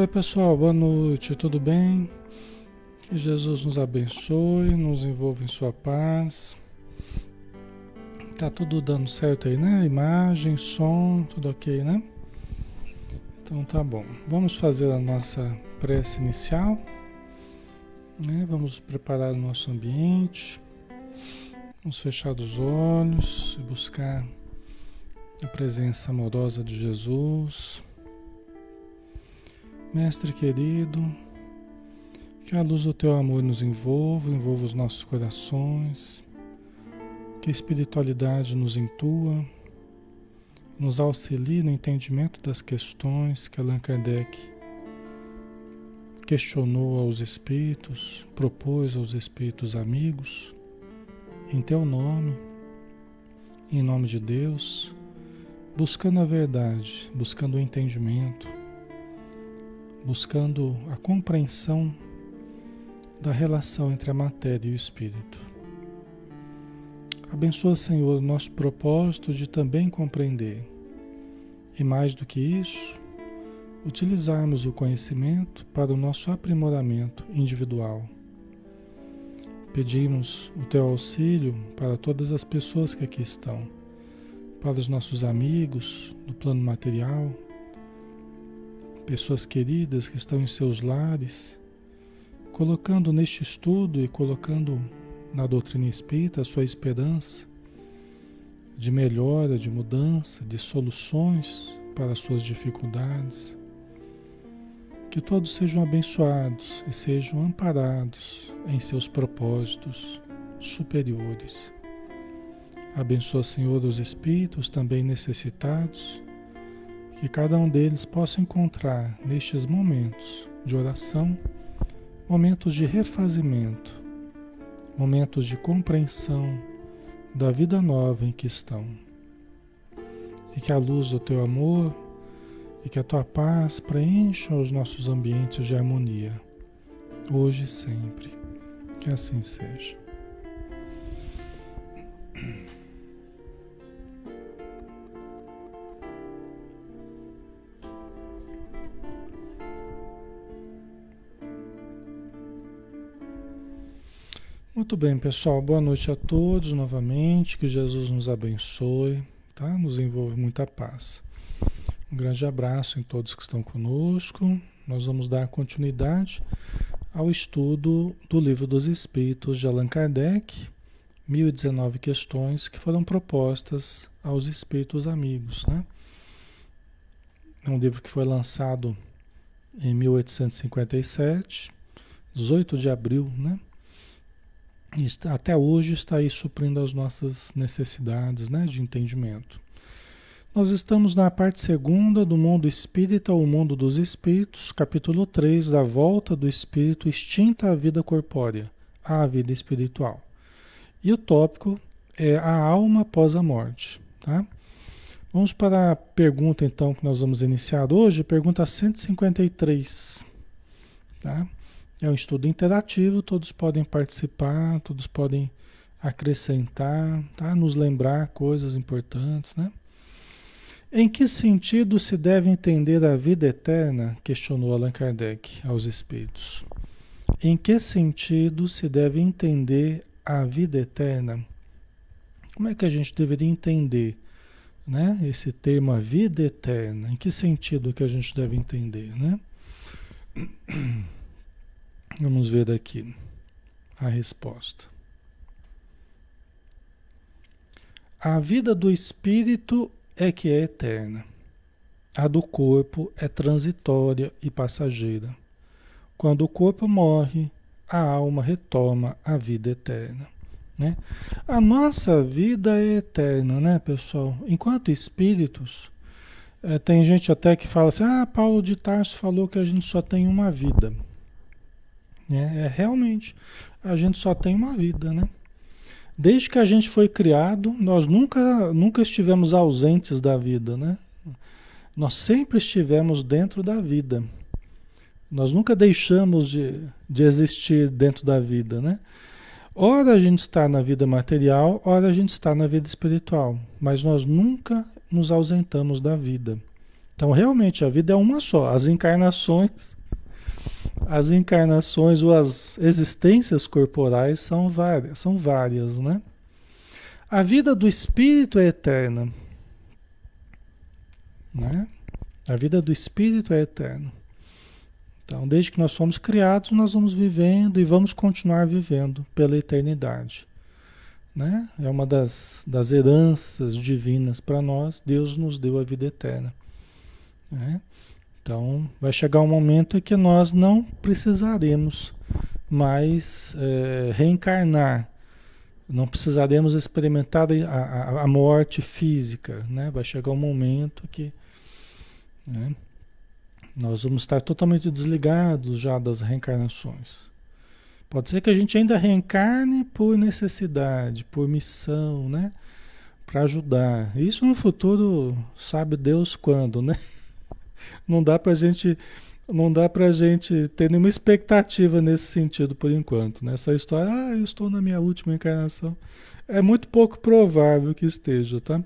Oi, pessoal, boa noite, tudo bem? Que Jesus nos abençoe, nos envolva em Sua paz. Tá tudo dando certo aí, né? Imagem, som, tudo ok, né? Então tá bom. Vamos fazer a nossa prece inicial. Né? Vamos preparar o nosso ambiente. Vamos fechar os olhos e buscar a presença amorosa de Jesus. Mestre querido, que a luz do teu amor nos envolva, envolva os nossos corações, que a espiritualidade nos intua, nos auxilie no entendimento das questões que Allan Kardec questionou aos espíritos, propôs aos espíritos amigos, em teu nome, em nome de Deus, buscando a verdade, buscando o entendimento buscando a compreensão da relação entre a matéria e o espírito. Abençoa, Senhor, o nosso propósito de também compreender. E mais do que isso, utilizarmos o conhecimento para o nosso aprimoramento individual. Pedimos o teu auxílio para todas as pessoas que aqui estão, para os nossos amigos do plano material, pessoas queridas que estão em seus lares, colocando neste estudo e colocando na doutrina espírita a sua esperança de melhora, de mudança, de soluções para as suas dificuldades. Que todos sejam abençoados e sejam amparados em seus propósitos superiores. Abençoa, Senhor, os espíritos também necessitados que cada um deles possa encontrar nestes momentos de oração, momentos de refazimento, momentos de compreensão da vida nova em que estão. E que a luz do teu amor e que a tua paz preencha os nossos ambientes de harmonia, hoje e sempre. Que assim seja. Muito bem, pessoal. Boa noite a todos novamente. Que Jesus nos abençoe, tá? Nos envolve muita paz. Um grande abraço em todos que estão conosco. Nós vamos dar continuidade ao estudo do Livro dos Espíritos de Allan Kardec, 1019 questões que foram propostas aos espíritos amigos, né? É um livro que foi lançado em 1857, 18 de abril, né? Até hoje está aí suprindo as nossas necessidades né, de entendimento. Nós estamos na parte segunda do mundo espírita, o mundo dos espíritos, capítulo 3, da volta do espírito extinta à vida corpórea, à vida espiritual. E o tópico é a alma após a morte. Tá? Vamos para a pergunta então que nós vamos iniciar hoje, pergunta 153. Tá? É um estudo interativo, todos podem participar, todos podem acrescentar, tá? nos lembrar coisas importantes. Né? Em que sentido se deve entender a vida eterna? questionou Allan Kardec aos espíritos. Em que sentido se deve entender a vida eterna? Como é que a gente deveria entender né, esse termo a vida eterna? Em que sentido que a gente deve entender? Né? Vamos ver aqui a resposta. A vida do espírito é que é eterna. A do corpo é transitória e passageira. Quando o corpo morre, a alma retoma a vida eterna. Né? A nossa vida é eterna, né, pessoal? Enquanto espíritos, é, tem gente até que fala assim: ah, Paulo de Tarso falou que a gente só tem uma vida. É, é, realmente, a gente só tem uma vida, né? Desde que a gente foi criado, nós nunca, nunca estivemos ausentes da vida, né? Nós sempre estivemos dentro da vida. Nós nunca deixamos de, de existir dentro da vida, né? Ora a gente está na vida material, ora a gente está na vida espiritual, mas nós nunca nos ausentamos da vida. Então, realmente, a vida é uma só. As encarnações, as encarnações ou as existências corporais são várias, são várias, né? A vida do espírito é eterna. Né? A vida do espírito é eterna. Então, desde que nós fomos criados, nós vamos vivendo e vamos continuar vivendo pela eternidade. Né? É uma das, das heranças divinas para nós. Deus nos deu a vida eterna. Né? Então, vai chegar um momento em que nós não precisaremos mais é, reencarnar. Não precisaremos experimentar a, a, a, morte física. Né? Vai chegar um momento que. Né? Nós vamos estar totalmente desligados já das reencarnações. Pode ser que a gente ainda reencarne por necessidade, por missão, né? Para ajudar. Isso no futuro, sabe Deus quando, né? Não dá pra gente não dá pra gente ter nenhuma expectativa nesse sentido por enquanto. Nessa né? história, ah, eu estou na minha última encarnação. É muito pouco provável que esteja, tá?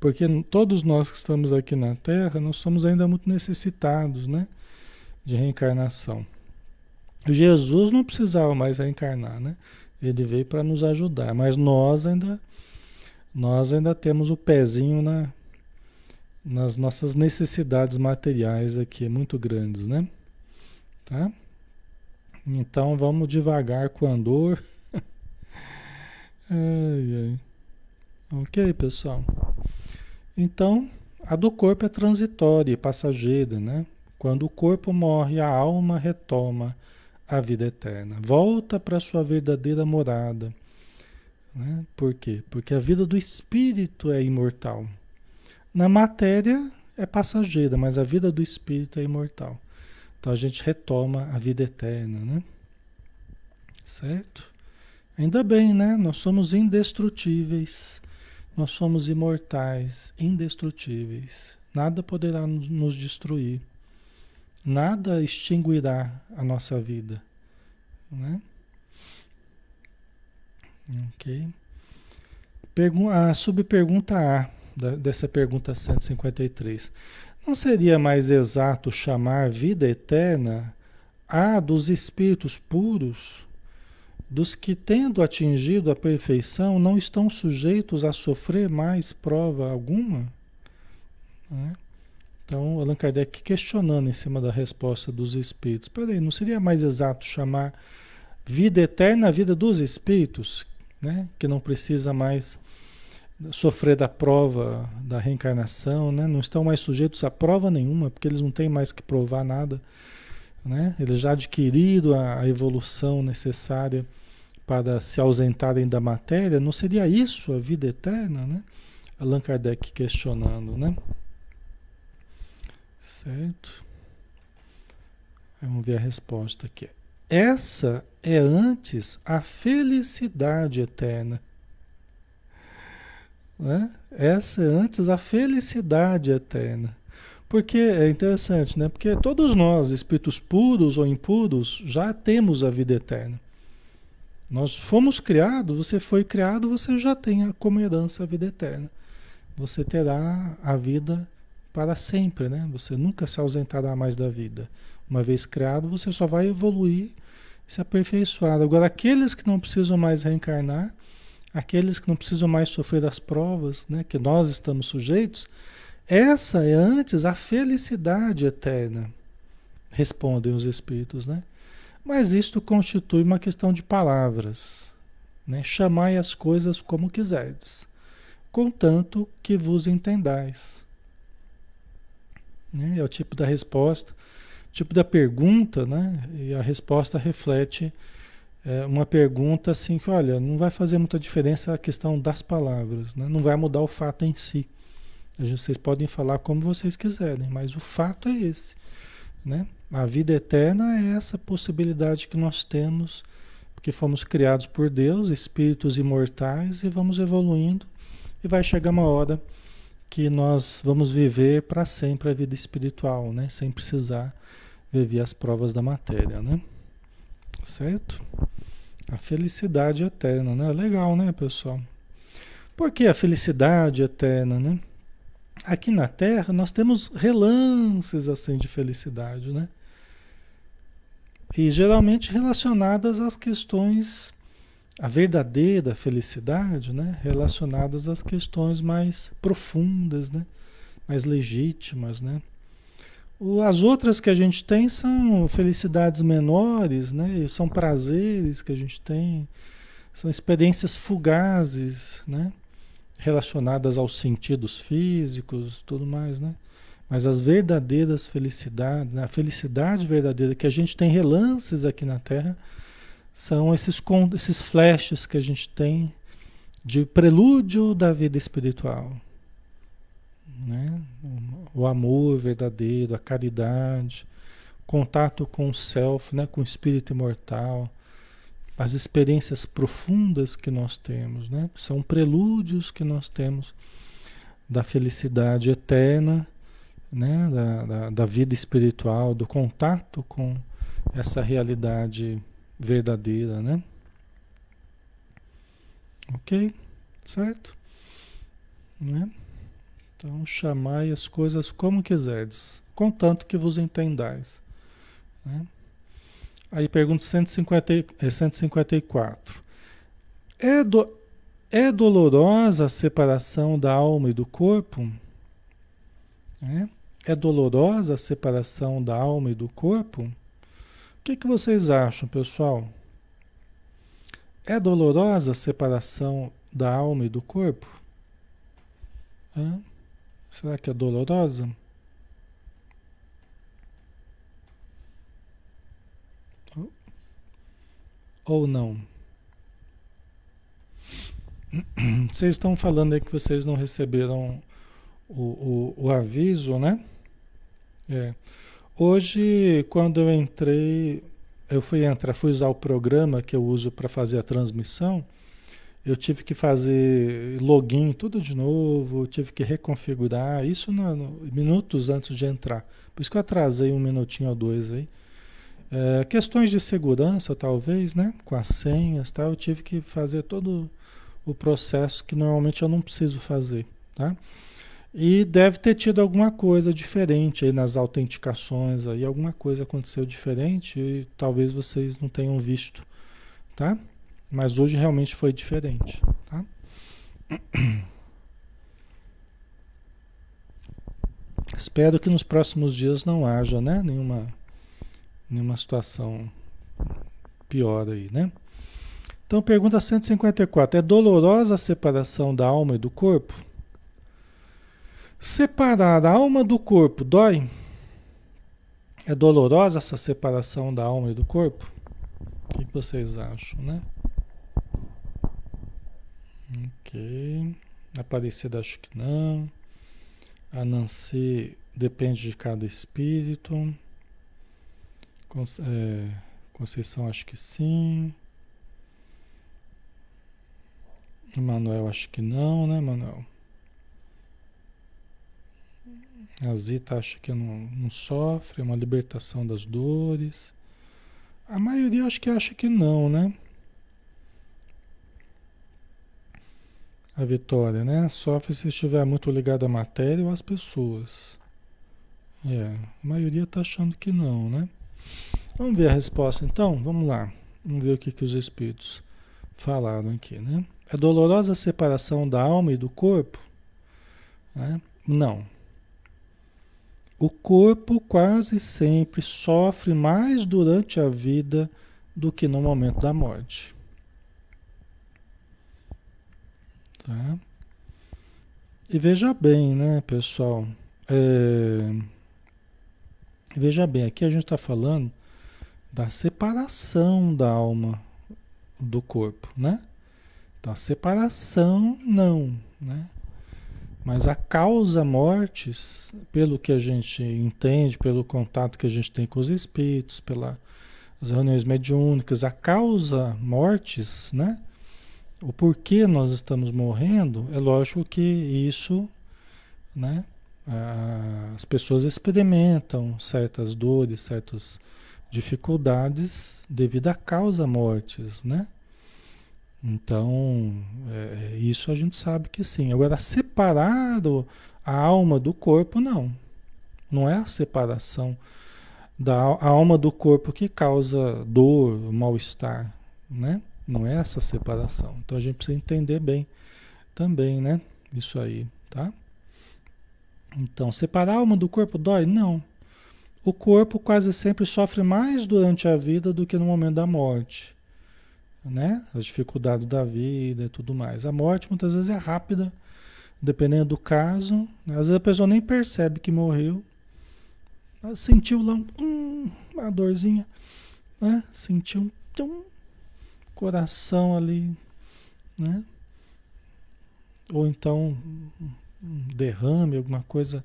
Porque todos nós que estamos aqui na Terra, nós somos ainda muito necessitados, né? De reencarnação. Jesus não precisava mais reencarnar, né? Ele veio para nos ajudar, mas nós ainda nós ainda temos o pezinho na, nas nossas necessidades materiais aqui muito grandes, né? Tá? Então vamos devagar com a dor. ai, ai. Ok, pessoal. Então, a do corpo é transitória e passageira, né? Quando o corpo morre, a alma retoma a vida eterna, volta para sua verdadeira morada. Né? Por quê? Porque a vida do espírito é imortal. Na matéria é passageira, mas a vida do espírito é imortal. Então a gente retoma a vida eterna, né? Certo? Ainda bem, né? Nós somos indestrutíveis. Nós somos imortais, indestrutíveis. Nada poderá nos destruir. Nada extinguirá a nossa vida. Né? Ok. Pergun a subpergunta A dessa pergunta 153. Não seria mais exato chamar vida eterna a dos espíritos puros? dos que, tendo atingido a perfeição, não estão sujeitos a sofrer mais prova alguma? Né? Então, Allan Kardec questionando em cima da resposta dos espíritos. Peraí, não seria mais exato chamar vida eterna a vida dos espíritos, né? que não precisa mais sofrer da prova da reencarnação, né? não estão mais sujeitos a prova nenhuma, porque eles não têm mais que provar nada. Né? Eles já adquiriram a, a evolução necessária para se ausentarem da matéria, não seria isso a vida eterna, né? Allan Kardec questionando, né? Certo? Vamos ver a resposta aqui. Essa é antes a felicidade eterna. Né? Essa é antes a felicidade eterna. Porque é interessante, né? Porque todos nós, espíritos puros ou impuros, já temos a vida eterna. Nós fomos criados, você foi criado, você já tem como herança a vida eterna. Você terá a vida para sempre, né? Você nunca se ausentará mais da vida. Uma vez criado, você só vai evoluir se aperfeiçoar. Agora, aqueles que não precisam mais reencarnar, aqueles que não precisam mais sofrer as provas, né, que nós estamos sujeitos, essa é antes a felicidade eterna, respondem os espíritos, né? Mas isto constitui uma questão de palavras. Né? Chamai as coisas como quiserdes, contanto que vos entendais. Né? É o tipo da resposta, tipo da pergunta, né? e a resposta reflete é, uma pergunta assim que, olha, não vai fazer muita diferença a questão das palavras, né? não vai mudar o fato em si. Vocês podem falar como vocês quiserem, mas o fato é esse. Né? A vida eterna é essa possibilidade que nós temos, porque fomos criados por Deus, espíritos imortais, e vamos evoluindo, e vai chegar uma hora que nós vamos viver para sempre a vida espiritual, né? sem precisar viver as provas da matéria. Né? Certo? A felicidade eterna, né? Legal, né, pessoal? Por que a felicidade eterna, né? aqui na Terra nós temos relances assim de felicidade, né? E geralmente relacionadas às questões, a verdadeira felicidade, né? Relacionadas às questões mais profundas, né? Mais legítimas, né? As outras que a gente tem são felicidades menores, né? São prazeres que a gente tem, são experiências fugazes, né? Relacionadas aos sentidos físicos, tudo mais, né? Mas as verdadeiras felicidades, a felicidade verdadeira que a gente tem relances aqui na Terra, são esses, esses flashes que a gente tem de prelúdio da vida espiritual. Né? O amor verdadeiro, a caridade, contato com o self, né? com o espírito imortal, as experiências profundas que nós temos, né? são prelúdios que nós temos da felicidade eterna né, da, da, da, vida espiritual, do contato com essa realidade verdadeira, né? Ok? Certo? Né? Então, chamai as coisas como quiserdes, contanto que vos entendais. Né? Aí pergunta 150, 154. É, do, é dolorosa a separação da alma e do corpo? É? É dolorosa a separação da alma e do corpo? O que, que vocês acham, pessoal? É dolorosa a separação da alma e do corpo? Hã? Será que é dolorosa? Ou não? Vocês estão falando aí que vocês não receberam o, o, o aviso, né? É. Hoje, quando eu entrei, eu fui entrar, fui usar o programa que eu uso para fazer a transmissão. Eu tive que fazer login tudo de novo, tive que reconfigurar isso no, minutos antes de entrar. Por isso que eu atrasei um minutinho ou dois aí. É, questões de segurança, talvez, né? Com as senhas, tal, eu tive que fazer todo o processo que normalmente eu não preciso fazer, tá? E deve ter tido alguma coisa diferente aí nas autenticações, aí alguma coisa aconteceu diferente e talvez vocês não tenham visto, tá? Mas hoje realmente foi diferente, tá? Espero que nos próximos dias não haja, né, nenhuma nenhuma situação pior aí, né? Então pergunta 154, é dolorosa a separação da alma e do corpo? Separar a alma do corpo dói? É dolorosa essa separação da alma e do corpo? O que vocês acham, né? Ok. Aparecida acho que não. A Nancy depende de cada espírito. É, Conceição acho que sim. Manuel acho que não, né, Manuel? A Zita acha que não, não sofre, é uma libertação das dores. A maioria acho que acha que não, né? A Vitória, né? Sofre se estiver muito ligado à matéria ou às pessoas. É, a maioria está achando que não, né? Vamos ver a resposta então? Vamos lá. Vamos ver o que, que os espíritos falaram aqui, né? É dolorosa a separação da alma e do corpo? Né? Não. O corpo quase sempre sofre mais durante a vida do que no momento da morte. Tá? E veja bem, né, pessoal? É... Veja bem, aqui a gente está falando da separação da alma do corpo, né? Então, a separação, não, né? Mas a causa mortes, pelo que a gente entende, pelo contato que a gente tem com os espíritos, pelas reuniões mediúnicas, a causa mortes, né? O porquê nós estamos morrendo, é lógico que isso, né? As pessoas experimentam certas dores, certas dificuldades devido à causa mortes, né? Então, é, isso a gente sabe que sim. Agora, separado A alma do corpo, não. Não é a separação da a alma do corpo que causa dor, mal-estar, né? Não é essa separação. Então a gente precisa entender bem também, né? Isso aí, tá? Então, separar a alma do corpo dói? Não. O corpo quase sempre sofre mais durante a vida do que no momento da morte, né? As dificuldades da vida e tudo mais. A morte muitas vezes é rápida, dependendo do caso. Às vezes a pessoa nem percebe que morreu, sentiu lá um, uma dorzinha, né? Sentiu um, um coração ali, né? Ou então um derrame, alguma coisa,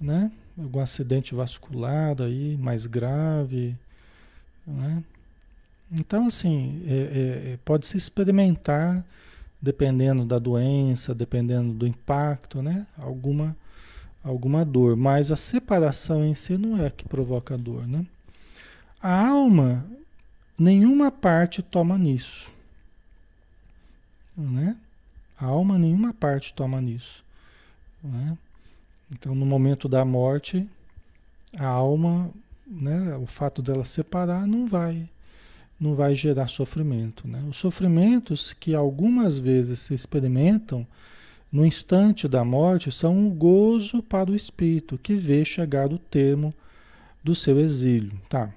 né? Algum acidente vascular aí, mais grave, né? Então, assim, é, é, é pode se experimentar, dependendo da doença, dependendo do impacto, né? Alguma alguma dor, mas a separação em si não é que provoca dor, né? A alma, nenhuma parte toma nisso, né? A alma, nenhuma parte toma nisso, né? Então, no momento da morte, a alma, né? O fato dela separar não vai, não vai gerar sofrimento, né? Os sofrimentos que algumas vezes se experimentam no instante da morte são um gozo para o espírito que vê chegar o termo do seu exílio, tá?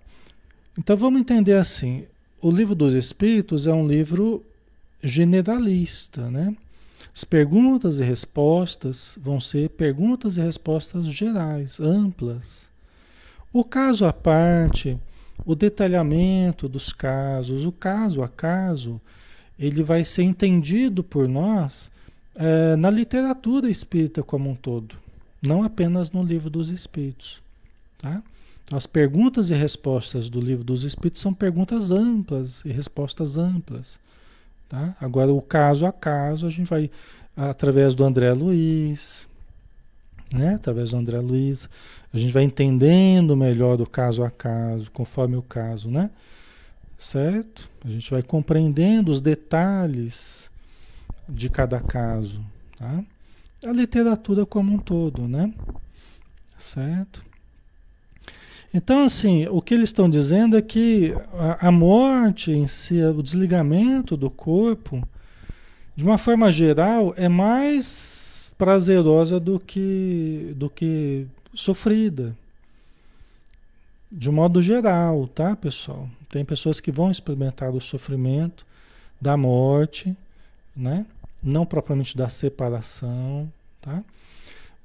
Então vamos entender assim, o livro dos espíritos é um livro generalista, né? As perguntas e respostas vão ser perguntas e respostas gerais, amplas. O caso à parte, o detalhamento dos casos, o caso a caso, ele vai ser entendido por nós é, na literatura espírita como um todo, não apenas no livro dos espíritos. Tá? As perguntas e respostas do livro dos espíritos são perguntas amplas e respostas amplas. Tá? Agora, o caso a caso, a gente vai, através do André Luiz, né? através do André Luiz, a gente vai entendendo melhor o caso a caso, conforme o caso, né? Certo? A gente vai compreendendo os detalhes de cada caso, tá? A literatura como um todo, né? Certo? Então, assim, o que eles estão dizendo é que a, a morte em si, o desligamento do corpo, de uma forma geral, é mais prazerosa do que, do que sofrida. De um modo geral, tá, pessoal? Tem pessoas que vão experimentar o sofrimento da morte, né? Não propriamente da separação, tá?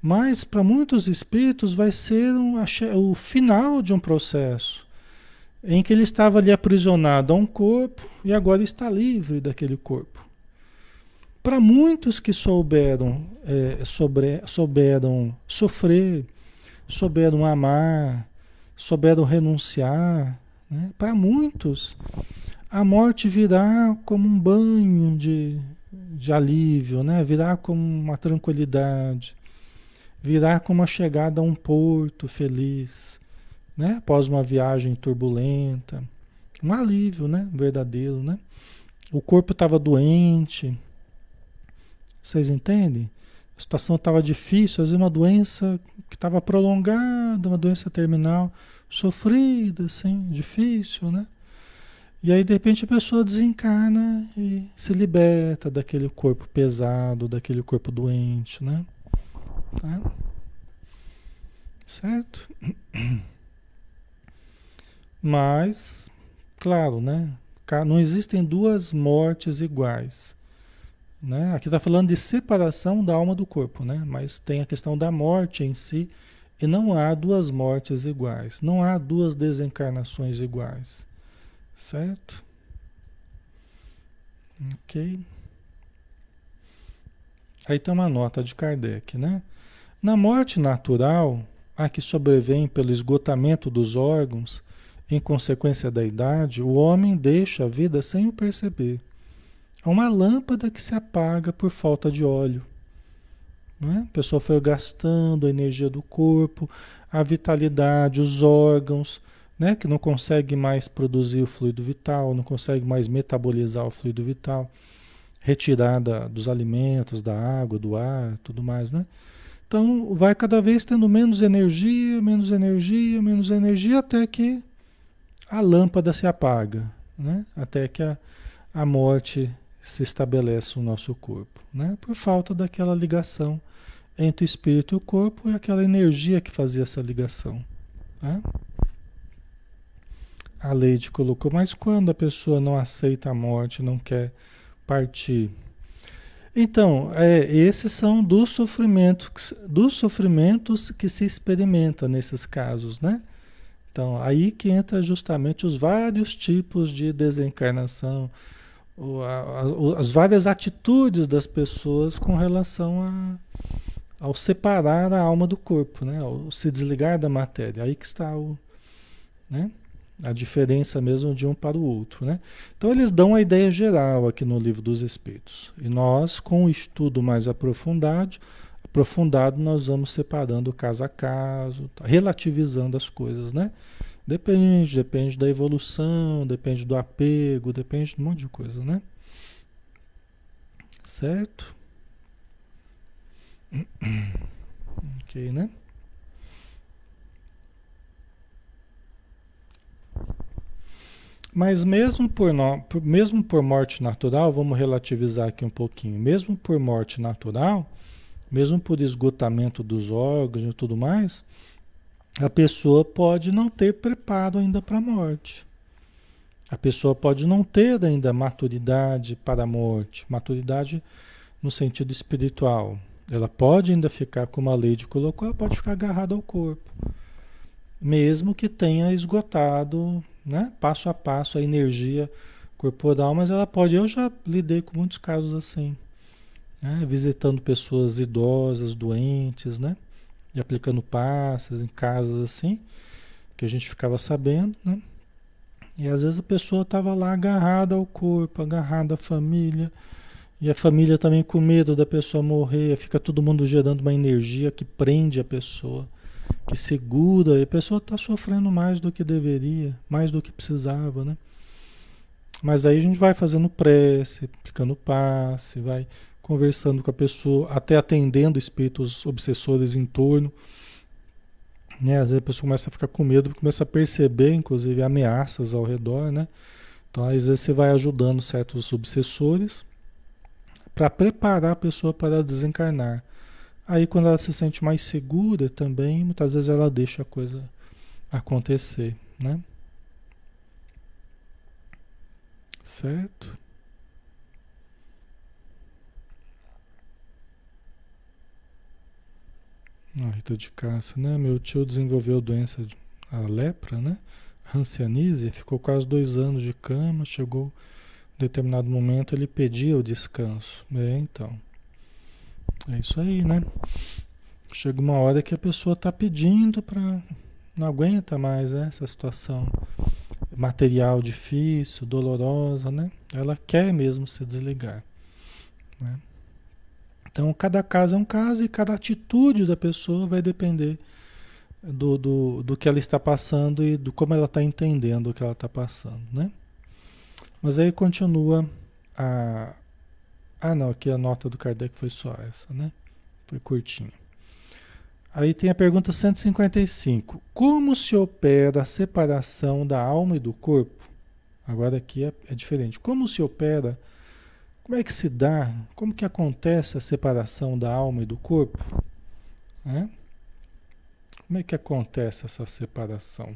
Mas para muitos espíritos vai ser um, o final de um processo em que ele estava ali aprisionado a um corpo e agora está livre daquele corpo. Para muitos que souberam, é, sobre, souberam sofrer, souberam amar, souberam renunciar, né? para muitos a morte virá como um banho de, de alívio, né? virá como uma tranquilidade, virá como a chegada a um porto feliz, né? após uma viagem turbulenta. Um alívio né? verdadeiro. Né? O corpo estava doente, vocês entendem? A situação estava difícil, às vezes uma doença que estava prolongada, uma doença terminal, sofrida, assim, difícil, né? E aí, de repente, a pessoa desencarna e se liberta daquele corpo pesado, daquele corpo doente, né? Tá? Certo? Mas, claro, né? Não existem duas mortes iguais. Né? Aqui está falando de separação da alma do corpo, né? Mas tem a questão da morte em si, e não há duas mortes iguais, não há duas desencarnações iguais. Certo? Ok. Aí tem uma nota de Kardec, né? Na morte natural, a que sobrevém pelo esgotamento dos órgãos, em consequência da idade, o homem deixa a vida sem o perceber. É uma lâmpada que se apaga por falta de óleo. Né? A pessoa foi gastando a energia do corpo, a vitalidade, os órgãos, né, que não consegue mais produzir o fluido vital, não consegue mais metabolizar o fluido vital, retirada dos alimentos, da água, do ar, tudo mais, né? Então vai cada vez tendo menos energia, menos energia, menos energia, até que a lâmpada se apaga, né? até que a, a morte se estabelece no nosso corpo, né? por falta daquela ligação entre o espírito e o corpo e aquela energia que fazia essa ligação. Né? A Leide colocou, mas quando a pessoa não aceita a morte, não quer partir? Então, é, esses são dos sofrimentos, dos sofrimentos que se experimenta nesses casos, né? Então, aí que entra justamente os vários tipos de desencarnação, as várias atitudes das pessoas com relação a, ao separar a alma do corpo, né? Ao se desligar da matéria. Aí que está o, né? A diferença mesmo de um para o outro. Né? Então eles dão a ideia geral aqui no livro dos Espíritos. E nós, com o estudo mais aprofundado, aprofundado, nós vamos separando caso a caso, tá? relativizando as coisas, né? Depende, depende da evolução, depende do apego, depende de um monte de coisa, né? Certo? Ok, né? Mas mesmo por, no, mesmo por morte natural, vamos relativizar aqui um pouquinho, mesmo por morte natural, mesmo por esgotamento dos órgãos e tudo mais, a pessoa pode não ter preparo ainda para a morte. A pessoa pode não ter ainda maturidade para a morte, maturidade no sentido espiritual. Ela pode ainda ficar, como a lei de colocou, ela pode ficar agarrada ao corpo, mesmo que tenha esgotado né? passo a passo a energia corporal, mas ela pode. Eu já lidei com muitos casos assim, né? visitando pessoas idosas, doentes, né? E aplicando passes em casas assim, que a gente ficava sabendo, né? E às vezes a pessoa estava lá agarrada ao corpo, agarrada à família, e a família também com medo da pessoa morrer, fica todo mundo gerando uma energia que prende a pessoa que segura, e a pessoa está sofrendo mais do que deveria, mais do que precisava, né? Mas aí a gente vai fazendo prece, aplicando passe, vai conversando com a pessoa, até atendendo espíritos obsessores em torno. Né? Às vezes a pessoa começa a ficar com medo, começa a perceber, inclusive, ameaças ao redor, né? Então, às vezes você vai ajudando certos obsessores para preparar a pessoa para desencarnar. Aí quando ela se sente mais segura também, muitas vezes ela deixa a coisa acontecer, né? Certo? A Rita de Cássia, né? Meu tio desenvolveu doença, a lepra, né? Hanseníase, ficou quase dois anos de cama, chegou em determinado momento ele pedia o descanso. É, então. É isso aí, né? Chega uma hora que a pessoa está pedindo para. Não aguenta mais né, essa situação material difícil, dolorosa, né? Ela quer mesmo se desligar. Né? Então, cada caso é um caso e cada atitude da pessoa vai depender do, do, do que ela está passando e do como ela está entendendo o que ela está passando, né? Mas aí continua a, ah, não, aqui a nota do Kardec foi só essa, né? Foi curtinha. Aí tem a pergunta 155. Como se opera a separação da alma e do corpo? Agora aqui é, é diferente. Como se opera? Como é que se dá? Como que acontece a separação da alma e do corpo? Como é que acontece essa separação?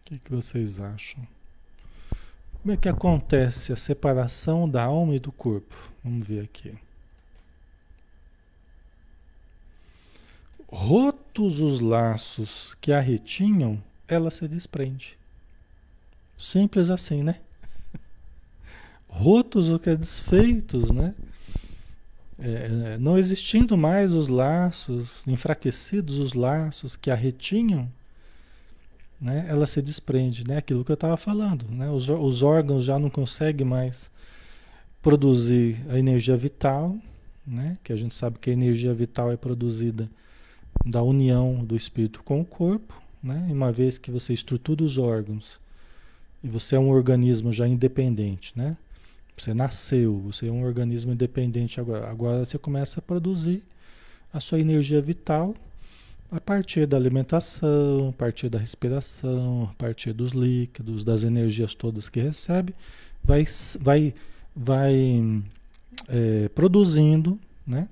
O que, que vocês acham? Como é que acontece a separação da alma e do corpo? Vamos ver aqui. Rotos os laços que a retinham, ela se desprende. Simples assim, né? Rotos o que é desfeitos, né? É, não existindo mais os laços, enfraquecidos os laços que a retinham, né, ela se desprende, né? Aquilo que eu estava falando, né? Os, os órgãos já não conseguem mais produzir a energia vital, né? Que a gente sabe que a energia vital é produzida da união do espírito com o corpo, né? E uma vez que você estrutura os órgãos e você é um organismo já independente, né? Você nasceu, você é um organismo independente agora. Agora você começa a produzir a sua energia vital a partir da alimentação, a partir da respiração, a partir dos líquidos, das energias todas que recebe, vai, vai, vai é, produzindo, né?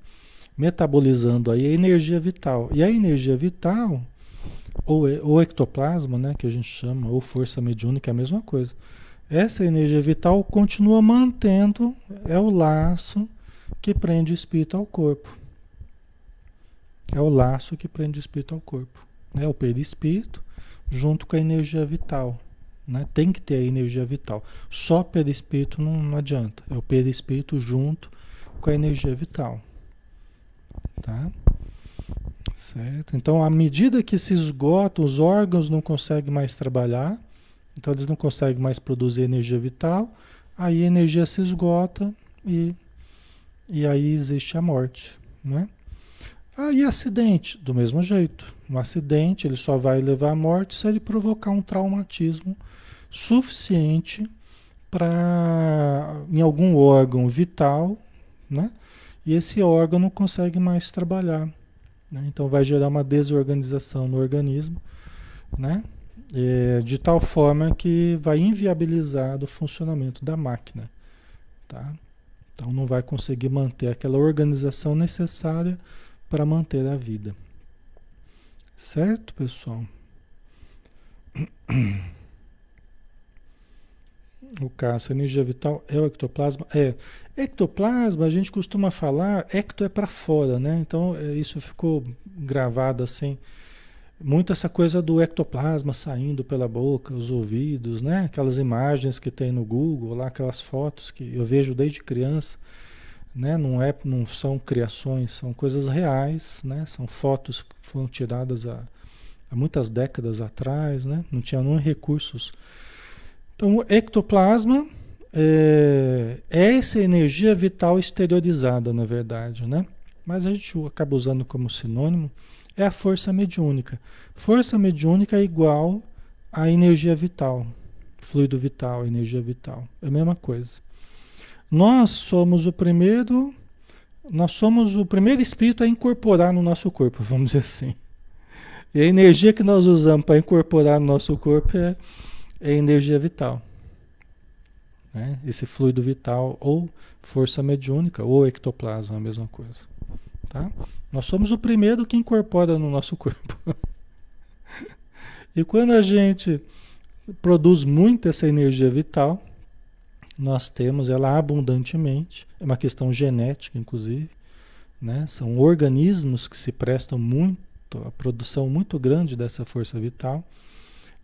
metabolizando aí a energia vital. E a energia vital, ou, ou ectoplasma, né, que a gente chama, ou força mediúnica, é a mesma coisa. Essa energia vital continua mantendo, é o laço que prende o espírito ao corpo. É o laço que prende o espírito ao corpo. É o perispírito junto com a energia vital. Né? Tem que ter a energia vital. Só perispírito não, não adianta. É o perispírito junto com a energia vital. Tá? Certo? Então, à medida que se esgota, os órgãos não conseguem mais trabalhar, então eles não conseguem mais produzir energia vital, aí a energia se esgota e, e aí existe a morte. Né? Ah, e acidente? Do mesmo jeito. Um acidente ele só vai levar à morte se ele provocar um traumatismo suficiente para em algum órgão vital, né? E esse órgão não consegue mais trabalhar. Né? Então vai gerar uma desorganização no organismo, né? É, de tal forma que vai inviabilizar o funcionamento da máquina. Tá? Então não vai conseguir manter aquela organização necessária para manter a vida. Certo, pessoal? O caso, energia vital é o ectoplasma? É. Ectoplasma, a gente costuma falar, ecto é para fora, né? Então, é, isso ficou gravado assim. Muito essa coisa do ectoplasma saindo pela boca, os ouvidos, né? Aquelas imagens que tem no Google, lá aquelas fotos que eu vejo desde criança né? Não, é, não são criações, são coisas reais, né? São fotos que foram tiradas há, há muitas décadas atrás, né? Não tinha nem recursos. Então, o ectoplasma é, é essa energia vital exteriorizada, na verdade, né? Mas a gente acaba usando como sinônimo é a força mediúnica. Força mediúnica é igual à energia vital, fluido vital, energia vital. É a mesma coisa. Nós somos o primeiro, nós somos o primeiro espírito a incorporar no nosso corpo, vamos dizer assim. E a energia que nós usamos para incorporar no nosso corpo é, é energia vital. Né? Esse fluido vital, ou força mediúnica, ou ectoplasma, a mesma coisa. Tá? Nós somos o primeiro que incorpora no nosso corpo. e quando a gente produz muito essa energia vital, nós temos ela abundantemente, é uma questão genética, inclusive, né? São organismos que se prestam muito, a produção muito grande dessa força vital,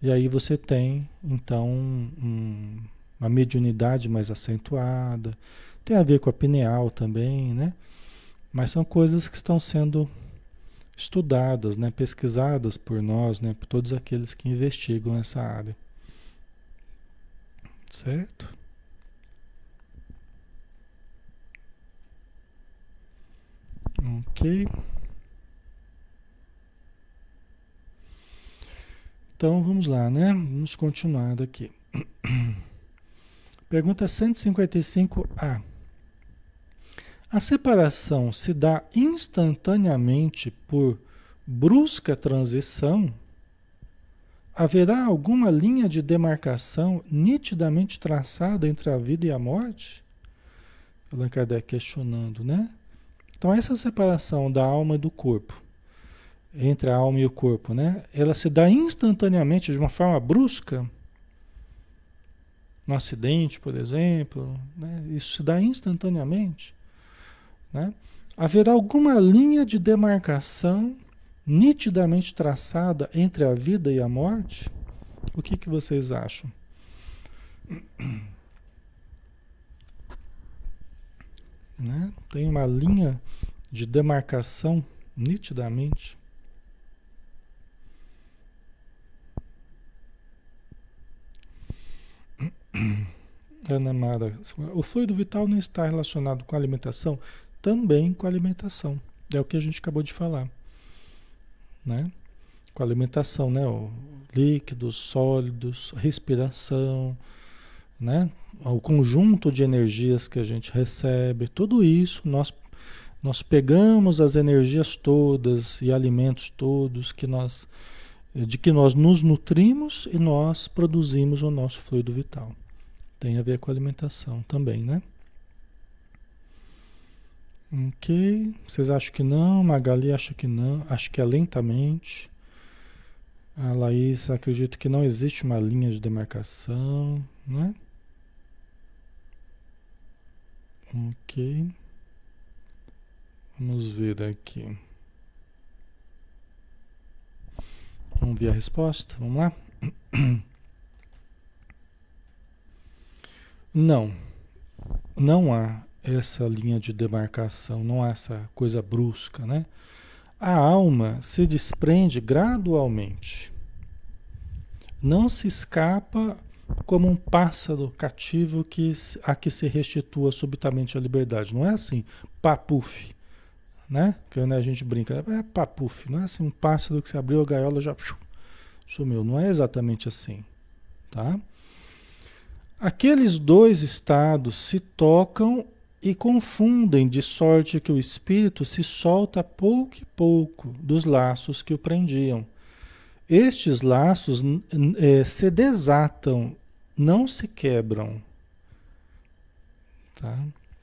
e aí você tem, então, um, uma mediunidade mais acentuada, tem a ver com a pineal também, né? Mas são coisas que estão sendo estudadas, né? pesquisadas por nós, né? por todos aqueles que investigam essa área. Certo? Ok. Então vamos lá, né? Vamos continuar daqui. Pergunta 155A. A separação se dá instantaneamente por brusca transição? Haverá alguma linha de demarcação nitidamente traçada entre a vida e a morte? Allan Kardec questionando, né? Então essa separação da alma e do corpo, entre a alma e o corpo, né? Ela se dá instantaneamente, de uma forma brusca, no acidente, por exemplo, né? isso se dá instantaneamente. Né? Haverá alguma linha de demarcação nitidamente traçada entre a vida e a morte? O que, que vocês acham? Né? Tem uma linha de demarcação nitidamente. Ana Mara, o fluido vital não está relacionado com a alimentação? Também com a alimentação. É o que a gente acabou de falar. Né? Com a alimentação, né? O líquidos, sólidos, respiração, né? O conjunto de energias que a gente recebe, tudo isso nós nós pegamos as energias todas e alimentos todos que nós de que nós nos nutrimos e nós produzimos o nosso fluido vital. Tem a ver com a alimentação também, né? Ok. Vocês acham que não? Magali acha que não. Acho que é lentamente. A Laís acredita que não existe uma linha de demarcação, né? Ok. Vamos ver aqui. Vamos ver a resposta. Vamos lá? Não. Não há essa linha de demarcação, não há essa coisa brusca, né? A alma se desprende gradualmente. Não se escapa como um pássaro cativo que, a que se restitua subitamente a liberdade. Não é assim, papuf, né? Que a gente brinca, é papuf, não é assim um pássaro que se abriu a gaiola já sumiu. Não é exatamente assim, tá? Aqueles dois estados se tocam e confundem de sorte que o espírito se solta pouco e pouco dos laços que o prendiam. Estes laços é, se desatam, não se quebram. Tá?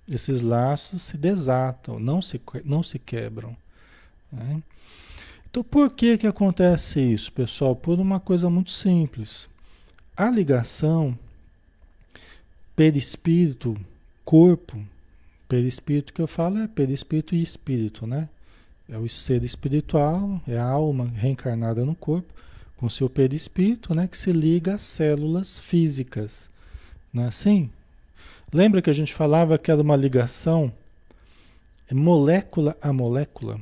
Esses laços se desatam, não se, não se quebram. Né? Então, por que, que acontece isso, pessoal? Por uma coisa muito simples. A ligação perispírito, corpo, Perispírito que eu falo é perispírito e espírito, né? É o ser espiritual, é a alma reencarnada no corpo, com seu perispírito, né? Que se liga às células físicas. Não é assim? Lembra que a gente falava que era uma ligação molécula a molécula?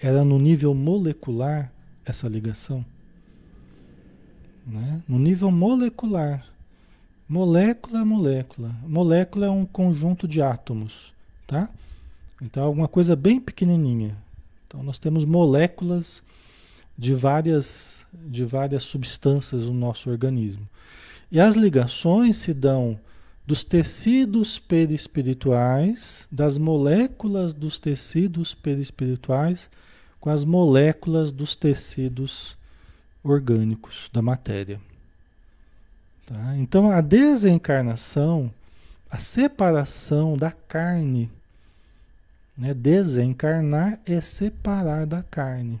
Era no nível molecular essa ligação. Né? No nível molecular. Molécula a molécula. Molécula é um conjunto de átomos, tá? Então, é alguma coisa bem pequenininha. Então, nós temos moléculas de várias, de várias substâncias no nosso organismo. E as ligações se dão dos tecidos perispirituais, das moléculas dos tecidos perispirituais com as moléculas dos tecidos orgânicos da matéria. Tá? Então a desencarnação, a separação da carne, né? desencarnar é separar da carne,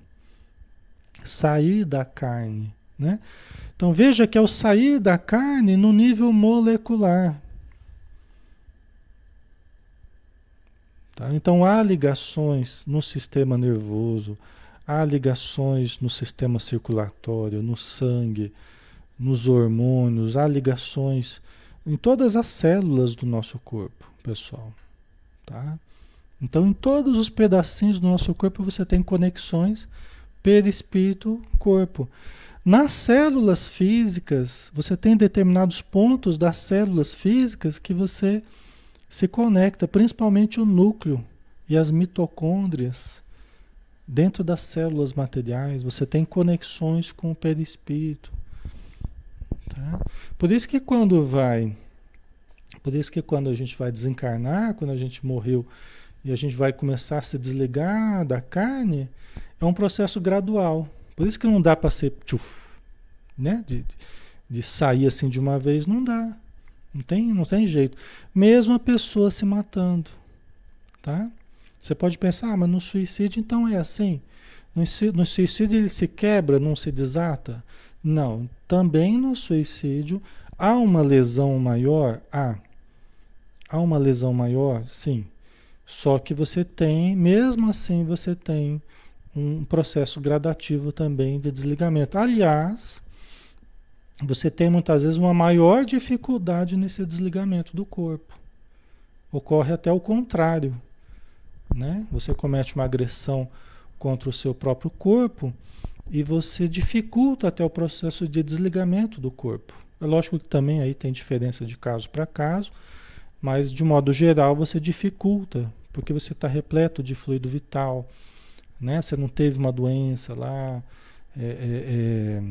sair da carne. Né? Então veja que é o sair da carne no nível molecular. Tá? Então há ligações no sistema nervoso, há ligações no sistema circulatório, no sangue nos hormônios, há ligações em todas as células do nosso corpo, pessoal. Tá? Então, em todos os pedacinhos do nosso corpo você tem conexões perispírito, corpo. Nas células físicas, você tem determinados pontos das células físicas que você se conecta, principalmente o núcleo e as mitocôndrias. Dentro das células materiais, você tem conexões com o perispírito. Tá? Por isso que quando vai, por isso que quando a gente vai desencarnar, quando a gente morreu e a gente vai começar a se desligar da carne, é um processo gradual. Por isso que não dá para ser tchuf, né? De, de sair assim de uma vez, não dá. Não tem, não tem jeito. Mesmo a pessoa se matando, tá? Você pode pensar, ah, mas no suicídio então é assim. No suicídio ele se quebra, não se desata. Não, também no suicídio há uma lesão maior? Há. Há uma lesão maior? Sim. Só que você tem, mesmo assim, você tem um processo gradativo também de desligamento. Aliás, você tem muitas vezes uma maior dificuldade nesse desligamento do corpo. Ocorre até o contrário. Né? Você comete uma agressão contra o seu próprio corpo e você dificulta até o processo de desligamento do corpo. É lógico que também aí tem diferença de caso para caso, mas de modo geral você dificulta, porque você está repleto de fluido vital, né? Você não teve uma doença lá, é, é, é,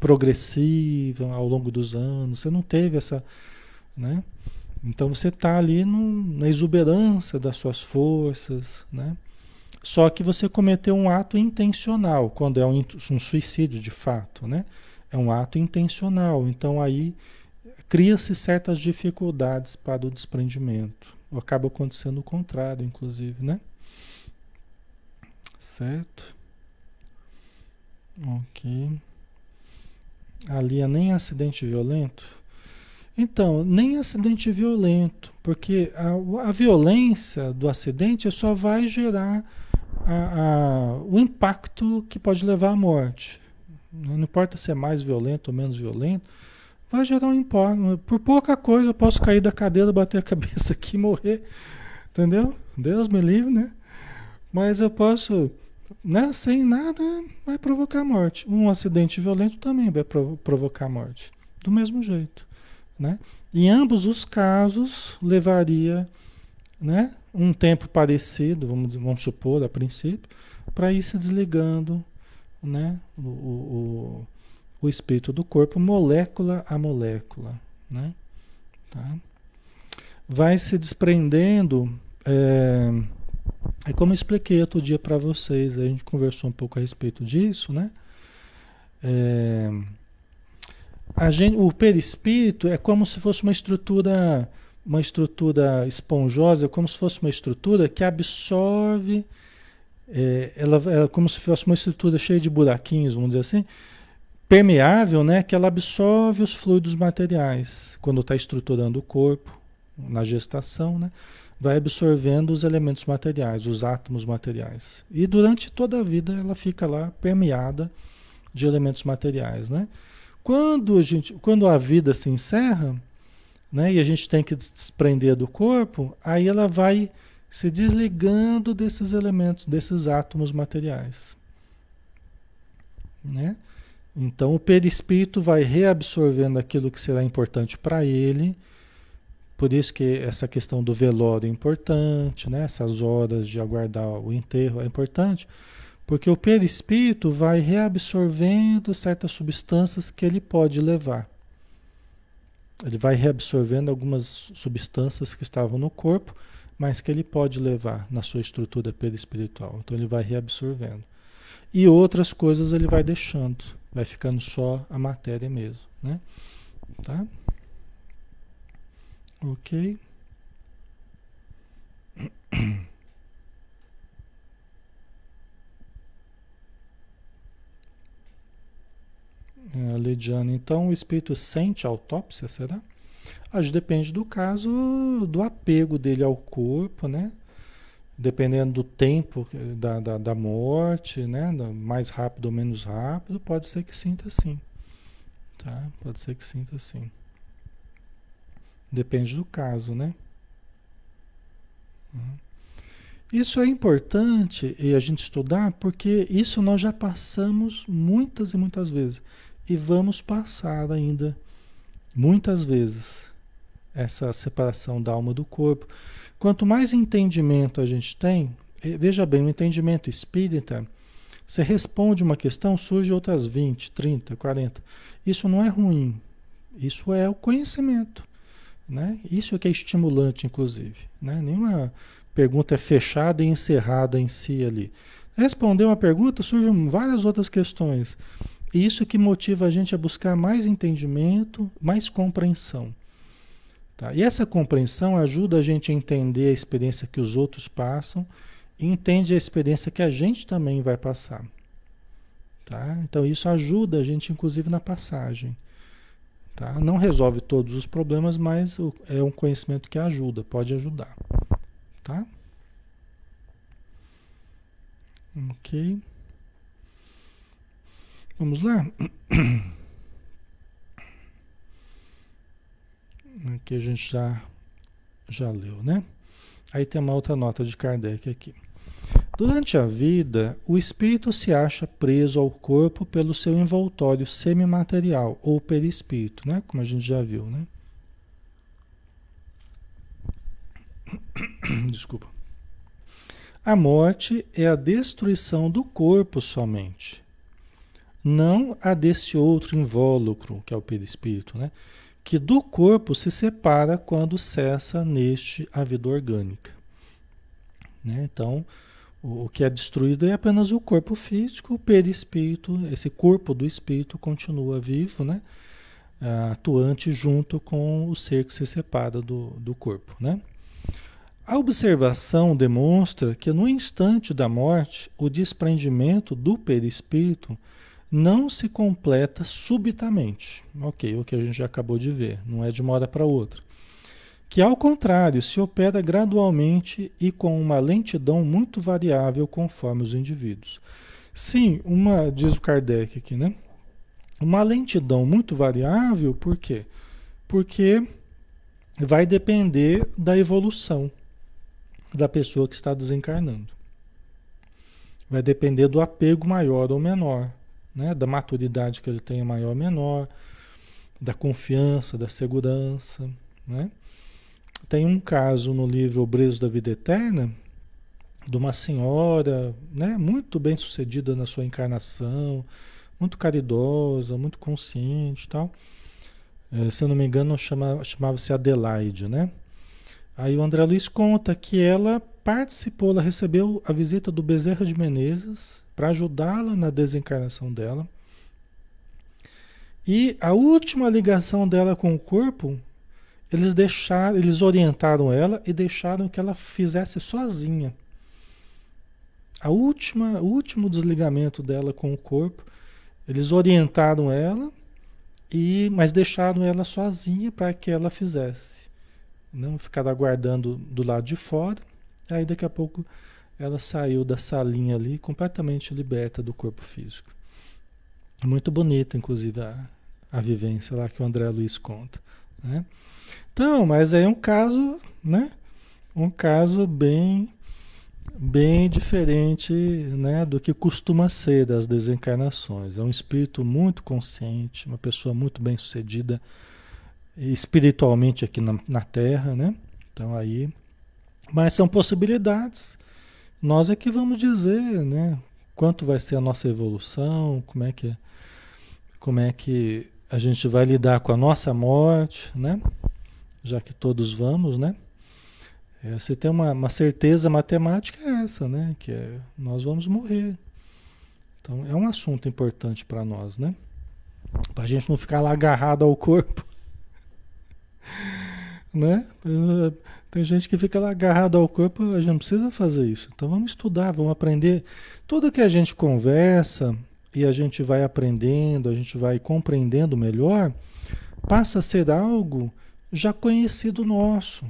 progressiva ao longo dos anos, você não teve essa, né? Então você está ali no, na exuberância das suas forças, né? Só que você cometeu um ato intencional, quando é um, um suicídio de fato, né? É um ato intencional. Então aí cria-se certas dificuldades para o desprendimento. Acaba acontecendo o contrário, inclusive, né? Certo? Ok. Ali é nem acidente violento. Então, nem acidente violento, porque a, a violência do acidente só vai gerar a, a, o impacto que pode levar à morte. Não importa se é mais violento ou menos violento, vai gerar um impacto. Por pouca coisa eu posso cair da cadeira, bater a cabeça aqui e morrer. Entendeu? Deus me livre, né? Mas eu posso, né, sem nada, vai provocar morte. Um acidente violento também vai provocar morte. Do mesmo jeito. Né? Em ambos os casos, levaria né, um tempo parecido, vamos, vamos supor, a princípio, para ir se desligando né, o, o, o espírito do corpo, molécula a molécula. Né? Tá? Vai se desprendendo. É, é como eu expliquei outro dia para vocês, a gente conversou um pouco a respeito disso, né? É, a gente, o perispírito é como se fosse uma estrutura, uma estrutura esponjosa, como se fosse uma estrutura que absorve, é, ela é como se fosse uma estrutura cheia de buraquinhos, vamos dizer assim, permeável, né? Que ela absorve os fluidos materiais quando está estruturando o corpo na gestação, né? Vai absorvendo os elementos materiais, os átomos materiais. E durante toda a vida ela fica lá permeada de elementos materiais, né? Quando a, gente, quando a vida se encerra, né, e a gente tem que desprender do corpo, aí ela vai se desligando desses elementos, desses átomos materiais. Né? Então o perispírito vai reabsorvendo aquilo que será importante para ele. Por isso que essa questão do velório é importante, né? essas horas de aguardar o enterro é importante, porque o perispírito vai reabsorvendo certas substâncias que ele pode levar. Ele vai reabsorvendo algumas substâncias que estavam no corpo, mas que ele pode levar na sua estrutura perispiritual. Então ele vai reabsorvendo. E outras coisas ele vai deixando, vai ficando só a matéria mesmo, né? Tá? OK? É, Lidiane, então o espírito sente autópsia, será? Acho depende do caso do apego dele ao corpo, né? Dependendo do tempo da, da, da morte, né? Mais rápido ou menos rápido, pode ser que sinta sim. Tá? Pode ser que sinta sim. Depende do caso, né? Uhum. Isso é importante e a gente estudar porque isso nós já passamos muitas e muitas vezes e vamos passar ainda muitas vezes essa separação da alma do corpo. Quanto mais entendimento a gente tem, veja bem, o entendimento espírita, você responde uma questão, surge outras 20, 30, 40. Isso não é ruim. Isso é o conhecimento. Né? Isso é que é estimulante, inclusive. Né? Nenhuma pergunta é fechada e encerrada em si ali. Responder uma pergunta, surgem várias outras questões. Isso que motiva a gente a buscar mais entendimento, mais compreensão. Tá? E essa compreensão ajuda a gente a entender a experiência que os outros passam e entende a experiência que a gente também vai passar. Tá? Então isso ajuda a gente, inclusive, na passagem. Tá? Não resolve todos os problemas, mas é um conhecimento que ajuda, pode ajudar. Tá? Ok. Vamos lá? Aqui a gente já, já leu, né? Aí tem uma outra nota de Kardec aqui. Durante a vida, o espírito se acha preso ao corpo pelo seu envoltório semimaterial ou perispírito, né? Como a gente já viu, né? Desculpa. A morte é a destruição do corpo somente não a desse outro invólucro, que é o perispírito, né? Que do corpo se separa quando cessa neste a vida orgânica. Né? Então, o, o que é destruído é apenas o corpo físico, o perispírito, esse corpo do espírito continua vivo, né? atuante junto com o ser que se separa do, do corpo. Né? A observação demonstra que no instante da morte, o desprendimento do perispírito não se completa subitamente. Ok, o que a gente já acabou de ver, não é de uma hora para outra. Que ao contrário, se opera gradualmente e com uma lentidão muito variável conforme os indivíduos. Sim, uma, diz o Kardec aqui, né? Uma lentidão muito variável, por quê? Porque vai depender da evolução da pessoa que está desencarnando. Vai depender do apego maior ou menor né? da maturidade que ele tem maior ou menor, da confiança, da segurança. Né? Tem um caso no livro Obreiros da Vida Eterna, de uma senhora né, muito bem sucedida na sua encarnação, muito caridosa, muito consciente tal. É, se eu não me engano, chama, chamava-se Adelaide, né? Aí o André Luiz conta que ela participou, ela recebeu a visita do Bezerra de Menezes, para ajudá-la na desencarnação dela. E a última ligação dela com o corpo, eles deixaram, eles orientaram ela e deixaram que ela fizesse sozinha. A última, o último desligamento dela com o corpo, eles orientaram ela e mas deixaram ela sozinha para que ela fizesse. Não ficar aguardando do lado de fora. Aí daqui a pouco ela saiu da salinha ali completamente liberta do corpo físico. Muito bonita, inclusive, a, a vivência lá que o André Luiz conta. Né? Então, mas é um caso, né? Um caso bem, bem diferente né, do que costuma ser das desencarnações. É um espírito muito consciente, uma pessoa muito bem sucedida espiritualmente aqui na, na Terra, né? Então aí, mas são possibilidades nós é que vamos dizer, né? Quanto vai ser a nossa evolução, como é que, como é que a gente vai lidar com a nossa morte, né? Já que todos vamos, né? É, você tem uma, uma certeza matemática é essa, né? Que é, nós vamos morrer. Então é um assunto importante para nós, né? Para a gente não ficar lá agarrado ao corpo, né? Tem gente que fica lá agarrado ao corpo, a gente não precisa fazer isso. Então vamos estudar, vamos aprender. Tudo que a gente conversa e a gente vai aprendendo, a gente vai compreendendo melhor, passa a ser algo já conhecido nosso.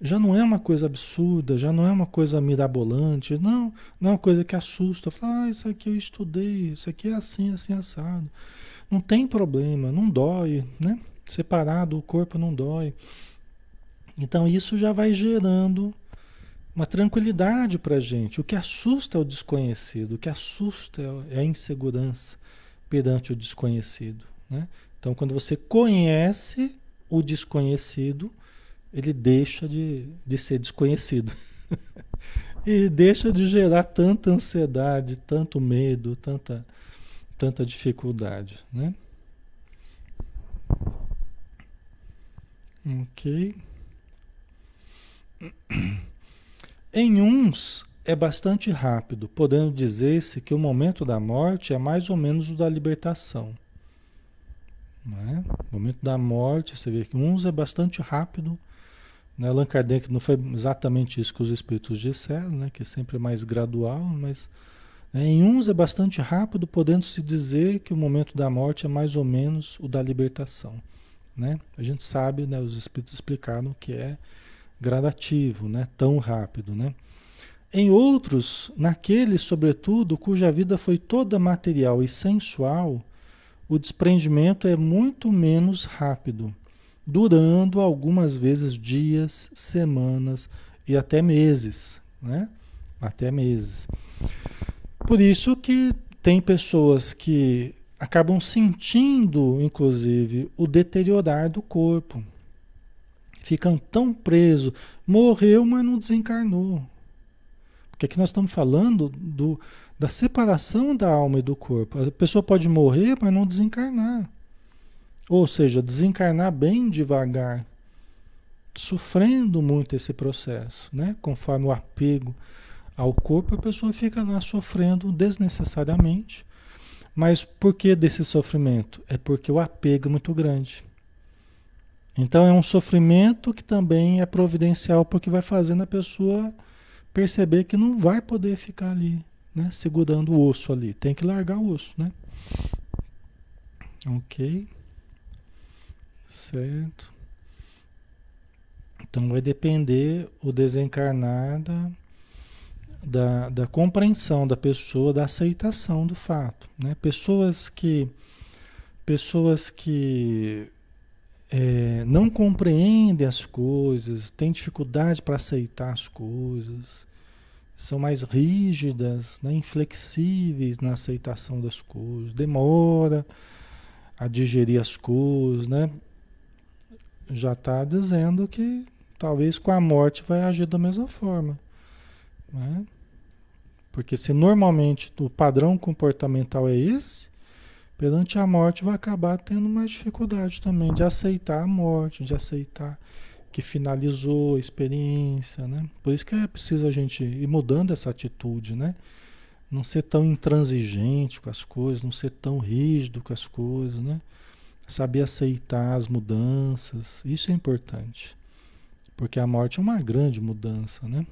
Já não é uma coisa absurda, já não é uma coisa mirabolante, não, não é uma coisa que assusta. Fala, ah, isso aqui eu estudei, isso aqui é assim, assim, assado. Não tem problema, não dói, né? Separado, o corpo não dói. Então isso já vai gerando uma tranquilidade para a gente. O que assusta é o desconhecido, o que assusta é a insegurança perante o desconhecido. Né? Então, quando você conhece o desconhecido, ele deixa de, de ser desconhecido. e deixa de gerar tanta ansiedade, tanto medo, tanta, tanta dificuldade. Né? Ok. Em uns é bastante rápido, podendo dizer-se que o momento da morte é mais ou menos o da libertação. É? O momento da morte, você vê que uns é bastante rápido. Né? Allan Kardec não foi exatamente isso que os espíritos disseram, né? que é sempre mais gradual, mas né? em uns é bastante rápido, podendo se dizer que o momento da morte é mais ou menos o da libertação. Né? A gente sabe, né? os espíritos explicaram que é gradativo, né? tão rápido. Né? Em outros, naqueles, sobretudo, cuja vida foi toda material e sensual, o desprendimento é muito menos rápido, durando algumas vezes dias, semanas e até meses. Né? Até meses. Por isso que tem pessoas que acabam sentindo, inclusive, o deteriorar do corpo ficam tão presos. Morreu, mas não desencarnou. Porque aqui nós estamos falando do, da separação da alma e do corpo. A pessoa pode morrer, mas não desencarnar. Ou seja, desencarnar bem devagar, sofrendo muito esse processo, né? Conforme o apego ao corpo, a pessoa fica lá sofrendo desnecessariamente. Mas por que desse sofrimento? É porque o apego é muito grande. Então é um sofrimento que também é providencial porque vai fazendo a pessoa perceber que não vai poder ficar ali, né, segurando o osso ali. Tem que largar o osso, né? OK? Certo. Então vai depender o desencarnar da, da, da, compreensão da pessoa, da aceitação do fato. Né? Pessoas que, pessoas que é, não compreendem as coisas, têm dificuldade para aceitar as coisas, são mais rígidas, né? inflexíveis na aceitação das coisas, demora a digerir as coisas, né? já está dizendo que talvez com a morte vai agir da mesma forma. Né? Porque se normalmente o padrão comportamental é esse, perante a morte vai acabar tendo mais dificuldade também de aceitar a morte, de aceitar que finalizou a experiência, né? Por isso que é preciso a gente ir mudando essa atitude, né? Não ser tão intransigente com as coisas, não ser tão rígido com as coisas, né? Saber aceitar as mudanças, isso é importante. Porque a morte é uma grande mudança, né?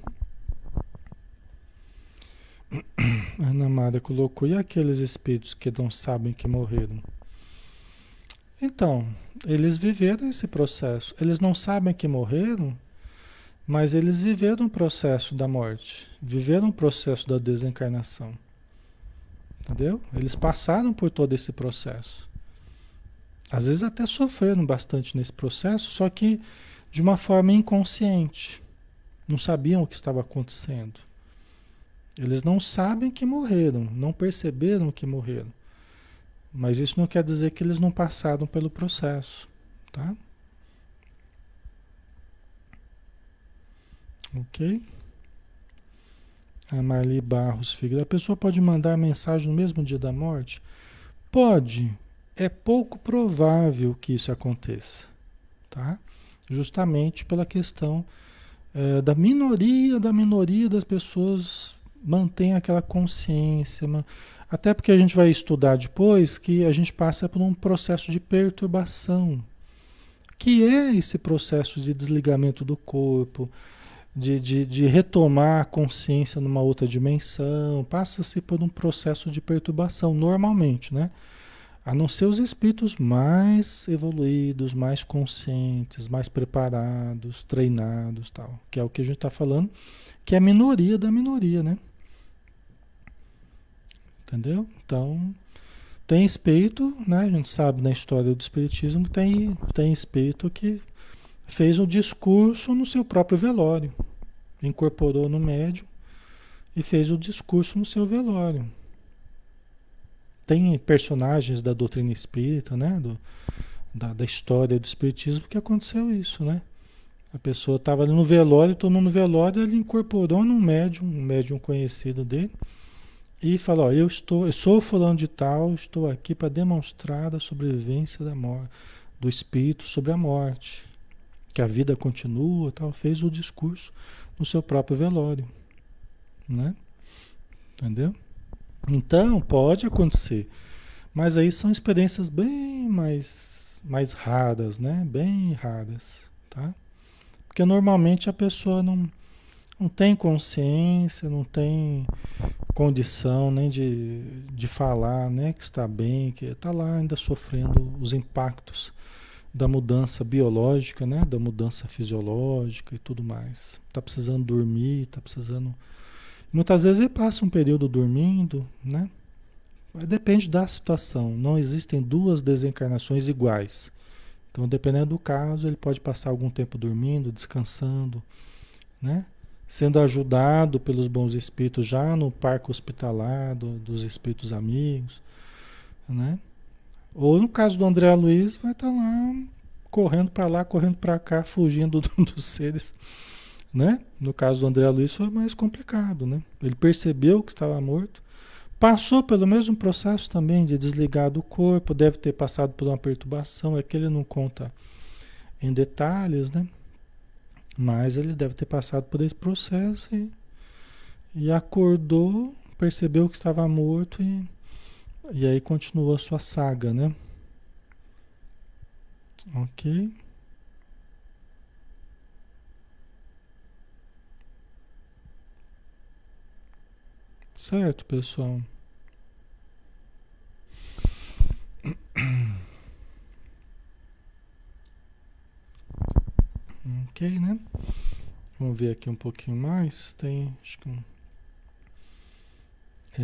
A Ana Mara colocou, e aqueles espíritos que não sabem que morreram? Então, eles viveram esse processo. Eles não sabem que morreram, mas eles viveram o processo da morte, viveram o processo da desencarnação. Entendeu? Eles passaram por todo esse processo. Às vezes até sofreram bastante nesse processo, só que de uma forma inconsciente. Não sabiam o que estava acontecendo. Eles não sabem que morreram, não perceberam que morreram. Mas isso não quer dizer que eles não passaram pelo processo, tá? Ok? A Marli Barros Figueiredo. A pessoa pode mandar mensagem no mesmo dia da morte? Pode. É pouco provável que isso aconteça, tá? Justamente pela questão é, da minoria da minoria das pessoas mantém aquela consciência, até porque a gente vai estudar depois que a gente passa por um processo de perturbação, que é esse processo de desligamento do corpo, de, de, de retomar a consciência numa outra dimensão, passa-se por um processo de perturbação, normalmente, né? A não ser os espíritos mais evoluídos, mais conscientes, mais preparados, treinados, tal, que é o que a gente está falando, que é a minoria da minoria, né? Entendeu? Então, tem espírito, né? A gente sabe na história do espiritismo tem, tem espírito que fez um discurso no seu próprio velório. Incorporou no médium e fez o discurso no seu velório. Tem personagens da doutrina espírita, né? Do, da, da história do espiritismo que aconteceu isso, né? A pessoa estava no velório, todo mundo no velório, ele incorporou num médium, um médium conhecido dele, e fala, ó, eu estou, eu sou fulano de tal, estou aqui para demonstrar a sobrevivência da morte, do espírito sobre a morte, que a vida continua, tal, fez o discurso no seu próprio velório, né? Entendeu? Então, pode acontecer. Mas aí são experiências bem mais mais raras, né? Bem raras, tá? Porque normalmente a pessoa não não tem consciência, não tem condição nem de, de falar né, que está bem, que está lá ainda sofrendo os impactos da mudança biológica, né, da mudança fisiológica e tudo mais. Está precisando dormir, está precisando. Muitas vezes ele passa um período dormindo, né? Depende da situação. Não existem duas desencarnações iguais. Então, dependendo do caso, ele pode passar algum tempo dormindo, descansando, né? Sendo ajudado pelos bons espíritos já no parque hospitalar do, dos espíritos amigos, né? Ou no caso do André Luiz, vai estar tá lá correndo para lá, correndo para cá, fugindo do, dos seres, né? No caso do André Luiz foi mais complicado, né? Ele percebeu que estava morto, passou pelo mesmo processo também de desligar do corpo, deve ter passado por uma perturbação, é que ele não conta em detalhes, né? Mas ele deve ter passado por esse processo e, e acordou, percebeu que estava morto e, e aí continuou a sua saga, né? Ok. Certo, pessoal. Ok, né? Vamos ver aqui um pouquinho mais. Tem, acho que um. É,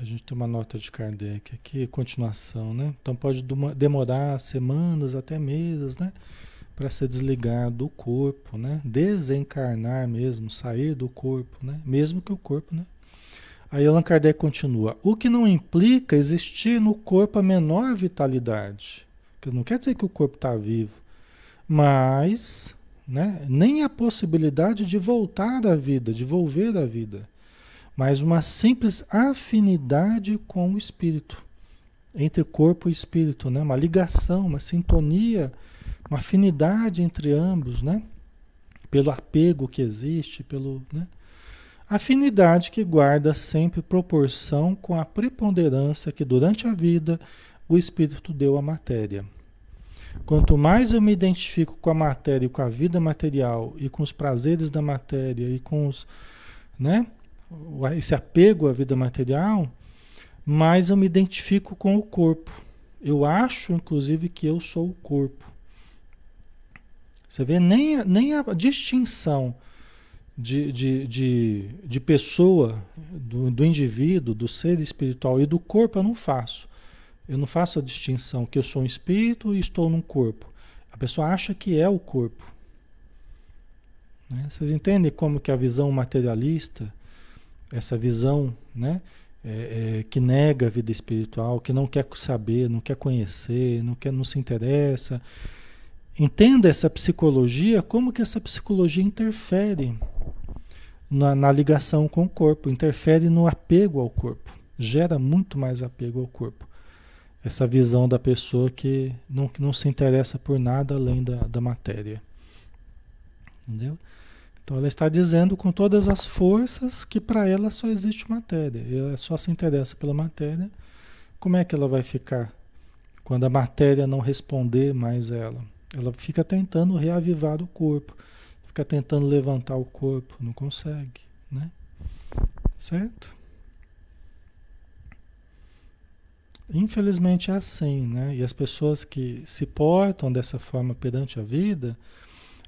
a gente tem uma nota de Kardec aqui, continuação, né? Então pode demorar semanas, até meses, né? Para se desligar do corpo, né? Desencarnar mesmo, sair do corpo, né? Mesmo que o corpo, né? Aí Allan Kardec continua: o que não implica existir no corpo a menor vitalidade. Que não quer dizer que o corpo está vivo, mas né, nem a possibilidade de voltar à vida, de volver à vida, mas uma simples afinidade com o espírito, entre corpo e espírito, né? uma ligação, uma sintonia, uma afinidade entre ambos, né? pelo apego que existe, pelo. Né? Afinidade que guarda sempre proporção com a preponderância que durante a vida o espírito deu à matéria. Quanto mais eu me identifico com a matéria e com a vida material e com os prazeres da matéria e com os, né, esse apego à vida material, mais eu me identifico com o corpo. Eu acho, inclusive, que eu sou o corpo. Você vê, nem nem a distinção de, de, de, de pessoa, do, do indivíduo, do ser espiritual e do corpo eu não faço. Eu não faço a distinção que eu sou um espírito e estou num corpo. A pessoa acha que é o corpo. Né? Vocês entendem como que a visão materialista, essa visão né, é, é, que nega a vida espiritual, que não quer saber, não quer conhecer, não, quer, não se interessa. Entenda essa psicologia, como que essa psicologia interfere na, na, ligação com o corpo, interfere no apego ao corpo, gera muito mais apego ao corpo. Essa visão da pessoa que não, que não se interessa por nada além da, da matéria. Entendeu? Então ela está dizendo com todas as forças que para ela só existe matéria. Ela só se interessa pela matéria. Como é que ela vai ficar quando a matéria não responder mais a ela? Ela fica tentando reavivar o corpo Fica tentando levantar o corpo, não consegue, né? Certo? Infelizmente é assim, né? E as pessoas que se portam dessa forma perante a vida,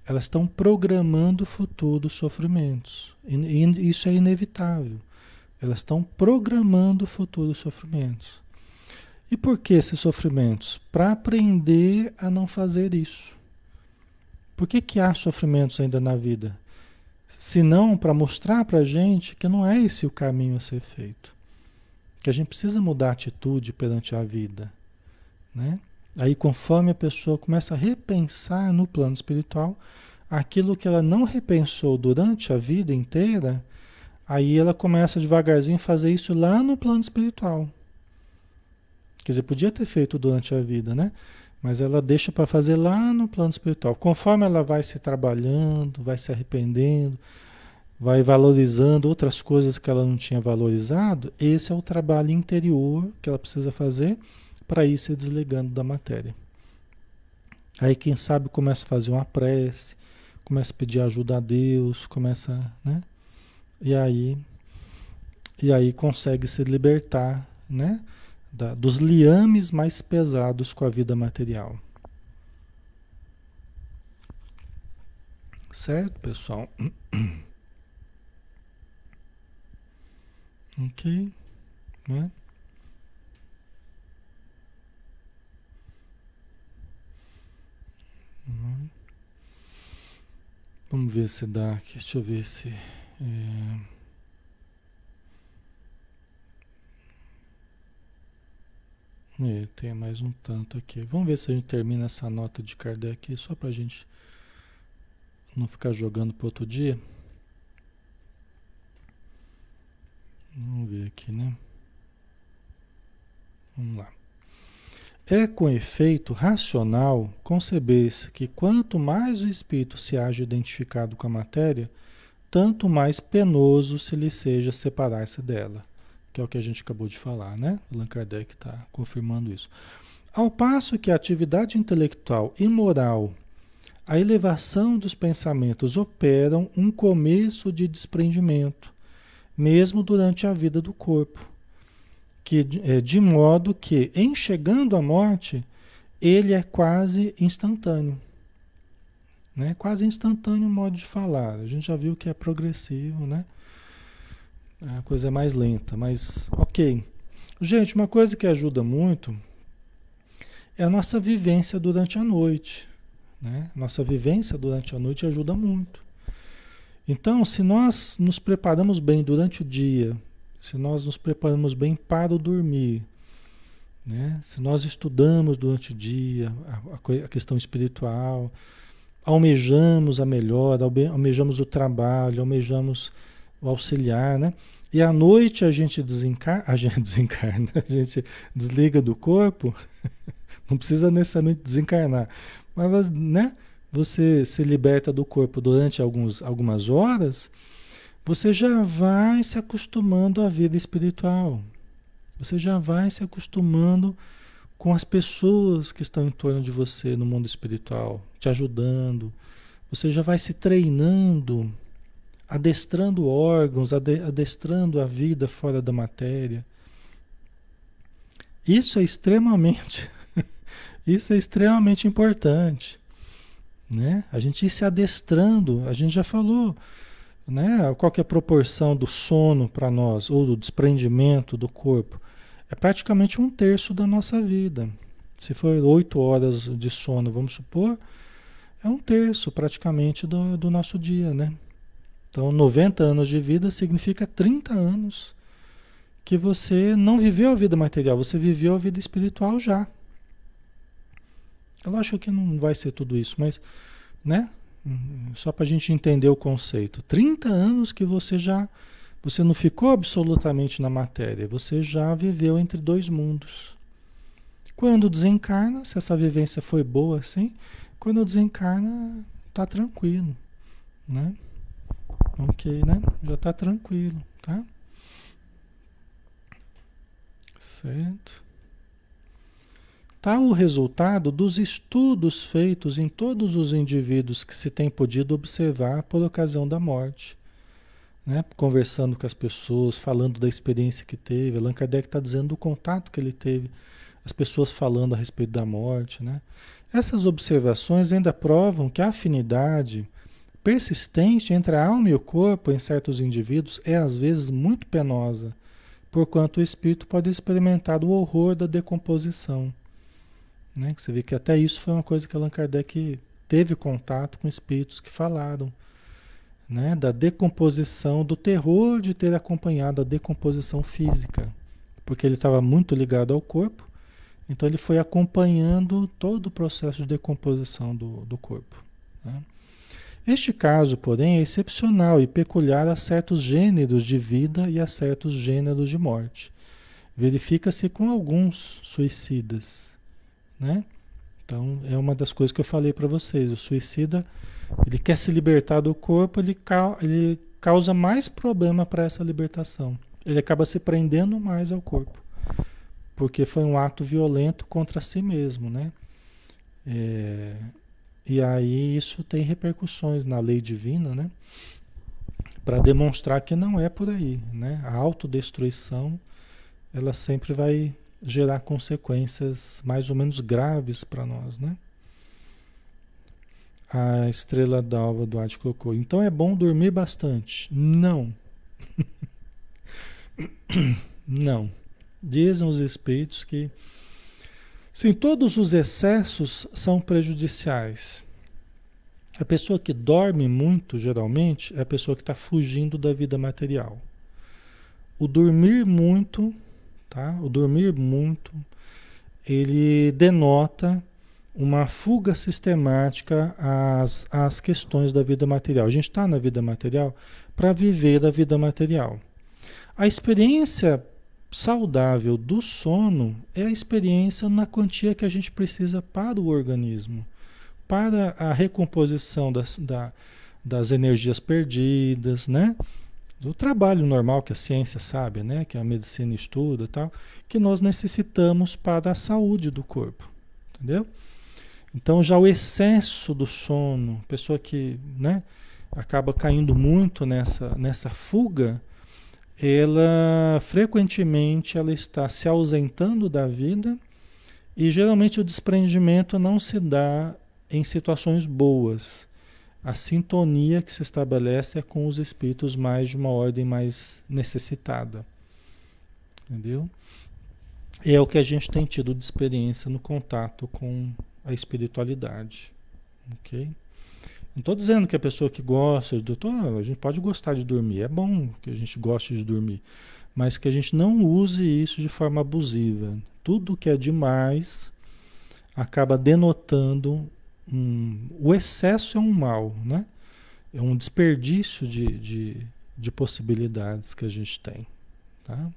elas estão programando futuros sofrimentos. E isso é inevitável. Elas estão programando futuros sofrimentos. E por que esses sofrimentos? Para aprender a não fazer isso. Por que, que há sofrimentos ainda na vida? Se não para mostrar para a gente que não é esse o caminho a ser feito. Que a gente precisa mudar a atitude perante a vida. Né? Aí, conforme a pessoa começa a repensar no plano espiritual, aquilo que ela não repensou durante a vida inteira, aí ela começa devagarzinho a fazer isso lá no plano espiritual. Quer dizer, podia ter feito durante a vida, né? Mas ela deixa para fazer lá no plano espiritual. Conforme ela vai se trabalhando, vai se arrependendo, vai valorizando outras coisas que ela não tinha valorizado, esse é o trabalho interior que ela precisa fazer para ir se desligando da matéria. Aí quem sabe começa a fazer uma prece, começa a pedir ajuda a Deus, começa, né? E aí e aí consegue se libertar, né? Da, dos liames mais pesados com a vida material. Certo, pessoal? ok, né? Vamos ver se dá aqui. Deixa eu ver se. É... É, tem mais um tanto aqui. Vamos ver se a gente termina essa nota de Kardec aqui, só para a gente não ficar jogando para outro dia. Vamos ver aqui, né? Vamos lá. É com efeito racional conceber-se que quanto mais o espírito se haja identificado com a matéria, tanto mais penoso se lhe seja separar-se dela que é o que a gente acabou de falar, né? Allan Kardec está confirmando isso. Ao passo que a atividade intelectual e moral, a elevação dos pensamentos operam um começo de desprendimento, mesmo durante a vida do corpo, que, é, de modo que, em chegando à morte, ele é quase instantâneo. Né? Quase instantâneo modo de falar. A gente já viu que é progressivo, né? A coisa é mais lenta, mas ok. Gente, uma coisa que ajuda muito é a nossa vivência durante a noite. Né? Nossa vivência durante a noite ajuda muito. Então, se nós nos preparamos bem durante o dia, se nós nos preparamos bem para o dormir, né? se nós estudamos durante o dia a, a questão espiritual, almejamos a melhora, almejamos o trabalho, almejamos o auxiliar, né? E à noite a gente desencarna, a gente desencarna, a gente desliga do corpo, não precisa necessariamente desencarnar, mas né? Você se liberta do corpo durante alguns, algumas horas, você já vai se acostumando à vida espiritual. Você já vai se acostumando com as pessoas que estão em torno de você no mundo espiritual, te ajudando. Você já vai se treinando adestrando órgãos, adestrando a vida fora da matéria. Isso é extremamente, isso é extremamente importante, né? A gente ir se adestrando, a gente já falou, né? Qual é a proporção do sono para nós ou do desprendimento do corpo? É praticamente um terço da nossa vida. Se for oito horas de sono, vamos supor, é um terço praticamente do, do nosso dia, né? Então, 90 anos de vida significa 30 anos que você não viveu a vida material, você viveu a vida espiritual já. Eu acho que não vai ser tudo isso, mas, né? Só para a gente entender o conceito. 30 anos que você já. Você não ficou absolutamente na matéria, você já viveu entre dois mundos. Quando desencarna, se essa vivência foi boa assim, quando desencarna, tá tranquilo, né? Ok, né? Já está tranquilo, tá? Certo. Tá o resultado dos estudos feitos em todos os indivíduos que se tem podido observar por ocasião da morte. Né? Conversando com as pessoas, falando da experiência que teve. Allan Kardec está dizendo do contato que ele teve, as pessoas falando a respeito da morte. Né? Essas observações ainda provam que a afinidade persistente entre a alma e o corpo em certos indivíduos é às vezes muito penosa, porquanto o espírito pode experimentar o horror da decomposição. Né? Você vê que até isso foi uma coisa que Allan Kardec teve contato com espíritos que falaram né? da decomposição, do terror de ter acompanhado a decomposição física, porque ele estava muito ligado ao corpo, então ele foi acompanhando todo o processo de decomposição do, do corpo. Né? Este caso, porém, é excepcional e peculiar a certos gêneros de vida e a certos gêneros de morte. Verifica-se com alguns suicidas, né? Então, é uma das coisas que eu falei para vocês. O suicida, ele quer se libertar do corpo, ele, ca ele causa mais problema para essa libertação. Ele acaba se prendendo mais ao corpo, porque foi um ato violento contra si mesmo, né? É, e aí isso tem repercussões na lei divina, né? Para demonstrar que não é por aí, né? A autodestruição, ela sempre vai gerar consequências mais ou menos graves para nós, né? A estrela d'alva do Arte colocou. Então é bom dormir bastante. Não. não. Dizem os espíritos que Sim, todos os excessos são prejudiciais. A pessoa que dorme muito, geralmente, é a pessoa que está fugindo da vida material. O dormir muito, tá? O dormir muito ele denota uma fuga sistemática às, às questões da vida material. A gente está na vida material para viver da vida material. A experiência saudável do sono é a experiência na quantia que a gente precisa para o organismo, para a recomposição das, da, das energias perdidas, né? Do trabalho normal que a ciência sabe, né? Que a medicina estuda tal, que nós necessitamos para a saúde do corpo, entendeu? Então já o excesso do sono, pessoa que, né? Acaba caindo muito nessa, nessa fuga, ela frequentemente ela está se ausentando da vida e geralmente o desprendimento não se dá em situações boas. A sintonia que se estabelece é com os espíritos mais de uma ordem mais necessitada. Entendeu? É o que a gente tem tido de experiência no contato com a espiritualidade. Ok? Não estou dizendo que a pessoa que gosta, doutor, a gente pode gostar de dormir, é bom que a gente goste de dormir, mas que a gente não use isso de forma abusiva. Tudo que é demais acaba denotando um, o excesso é um mal, né? É um desperdício de, de, de possibilidades que a gente tem, tá?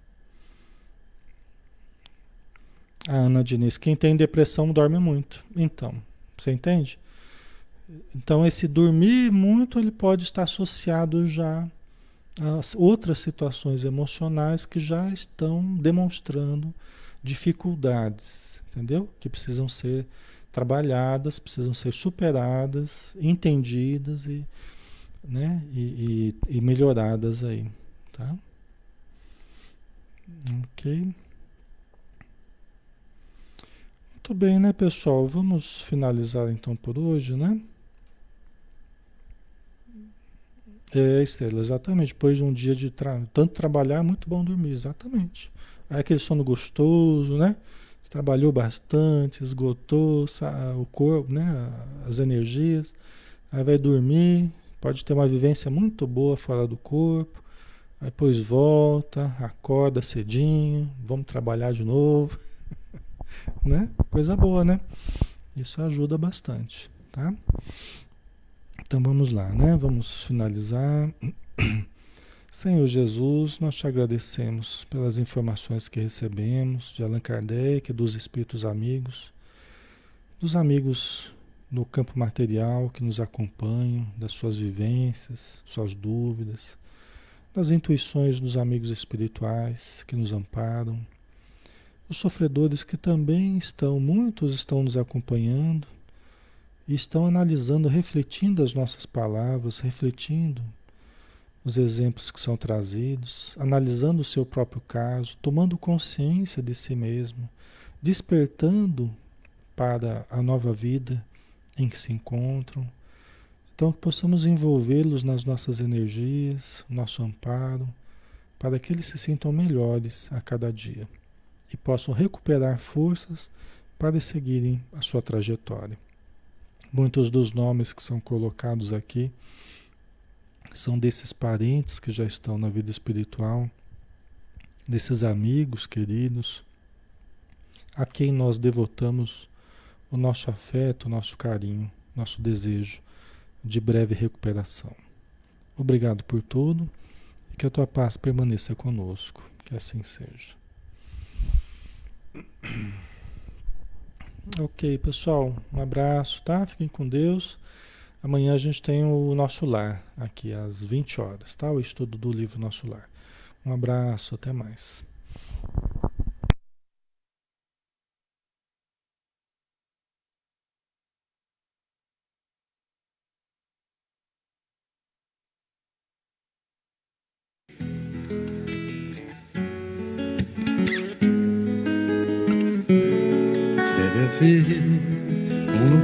A Ana Diniz, quem tem depressão dorme muito. Então, você entende? Então, esse dormir muito ele pode estar associado já a outras situações emocionais que já estão demonstrando dificuldades, entendeu? Que precisam ser trabalhadas, precisam ser superadas, entendidas e, né? e, e, e melhoradas aí, tá? Ok. Muito bem, né, pessoal? Vamos finalizar então por hoje, né? É, Estela, exatamente. Depois de um dia de tra tanto trabalhar, é muito bom dormir, exatamente. Aí aquele sono gostoso, né? Você trabalhou bastante, esgotou o corpo, né? As energias. Aí vai dormir, pode ter uma vivência muito boa fora do corpo. Aí depois volta, acorda cedinho, vamos trabalhar de novo. né? Coisa boa, né? Isso ajuda bastante, tá? Então vamos lá, né? Vamos finalizar. Senhor Jesus, nós te agradecemos pelas informações que recebemos de Allan Kardec, dos espíritos amigos, dos amigos no campo material que nos acompanham, das suas vivências, suas dúvidas, das intuições dos amigos espirituais que nos amparam, os sofredores que também estão, muitos estão nos acompanhando e estão analisando, refletindo as nossas palavras, refletindo os exemplos que são trazidos, analisando o seu próprio caso, tomando consciência de si mesmo, despertando para a nova vida em que se encontram. Então, que possamos envolvê-los nas nossas energias, nosso amparo, para que eles se sintam melhores a cada dia e possam recuperar forças para seguirem a sua trajetória. Muitos dos nomes que são colocados aqui são desses parentes que já estão na vida espiritual, desses amigos queridos, a quem nós devotamos o nosso afeto, o nosso carinho, nosso desejo de breve recuperação. Obrigado por tudo e que a tua paz permaneça conosco. Que assim seja. Ok, pessoal, um abraço, tá? Fiquem com Deus. Amanhã a gente tem o nosso lar aqui às 20 horas, tá? O estudo do livro Nosso Lar. Um abraço, até mais.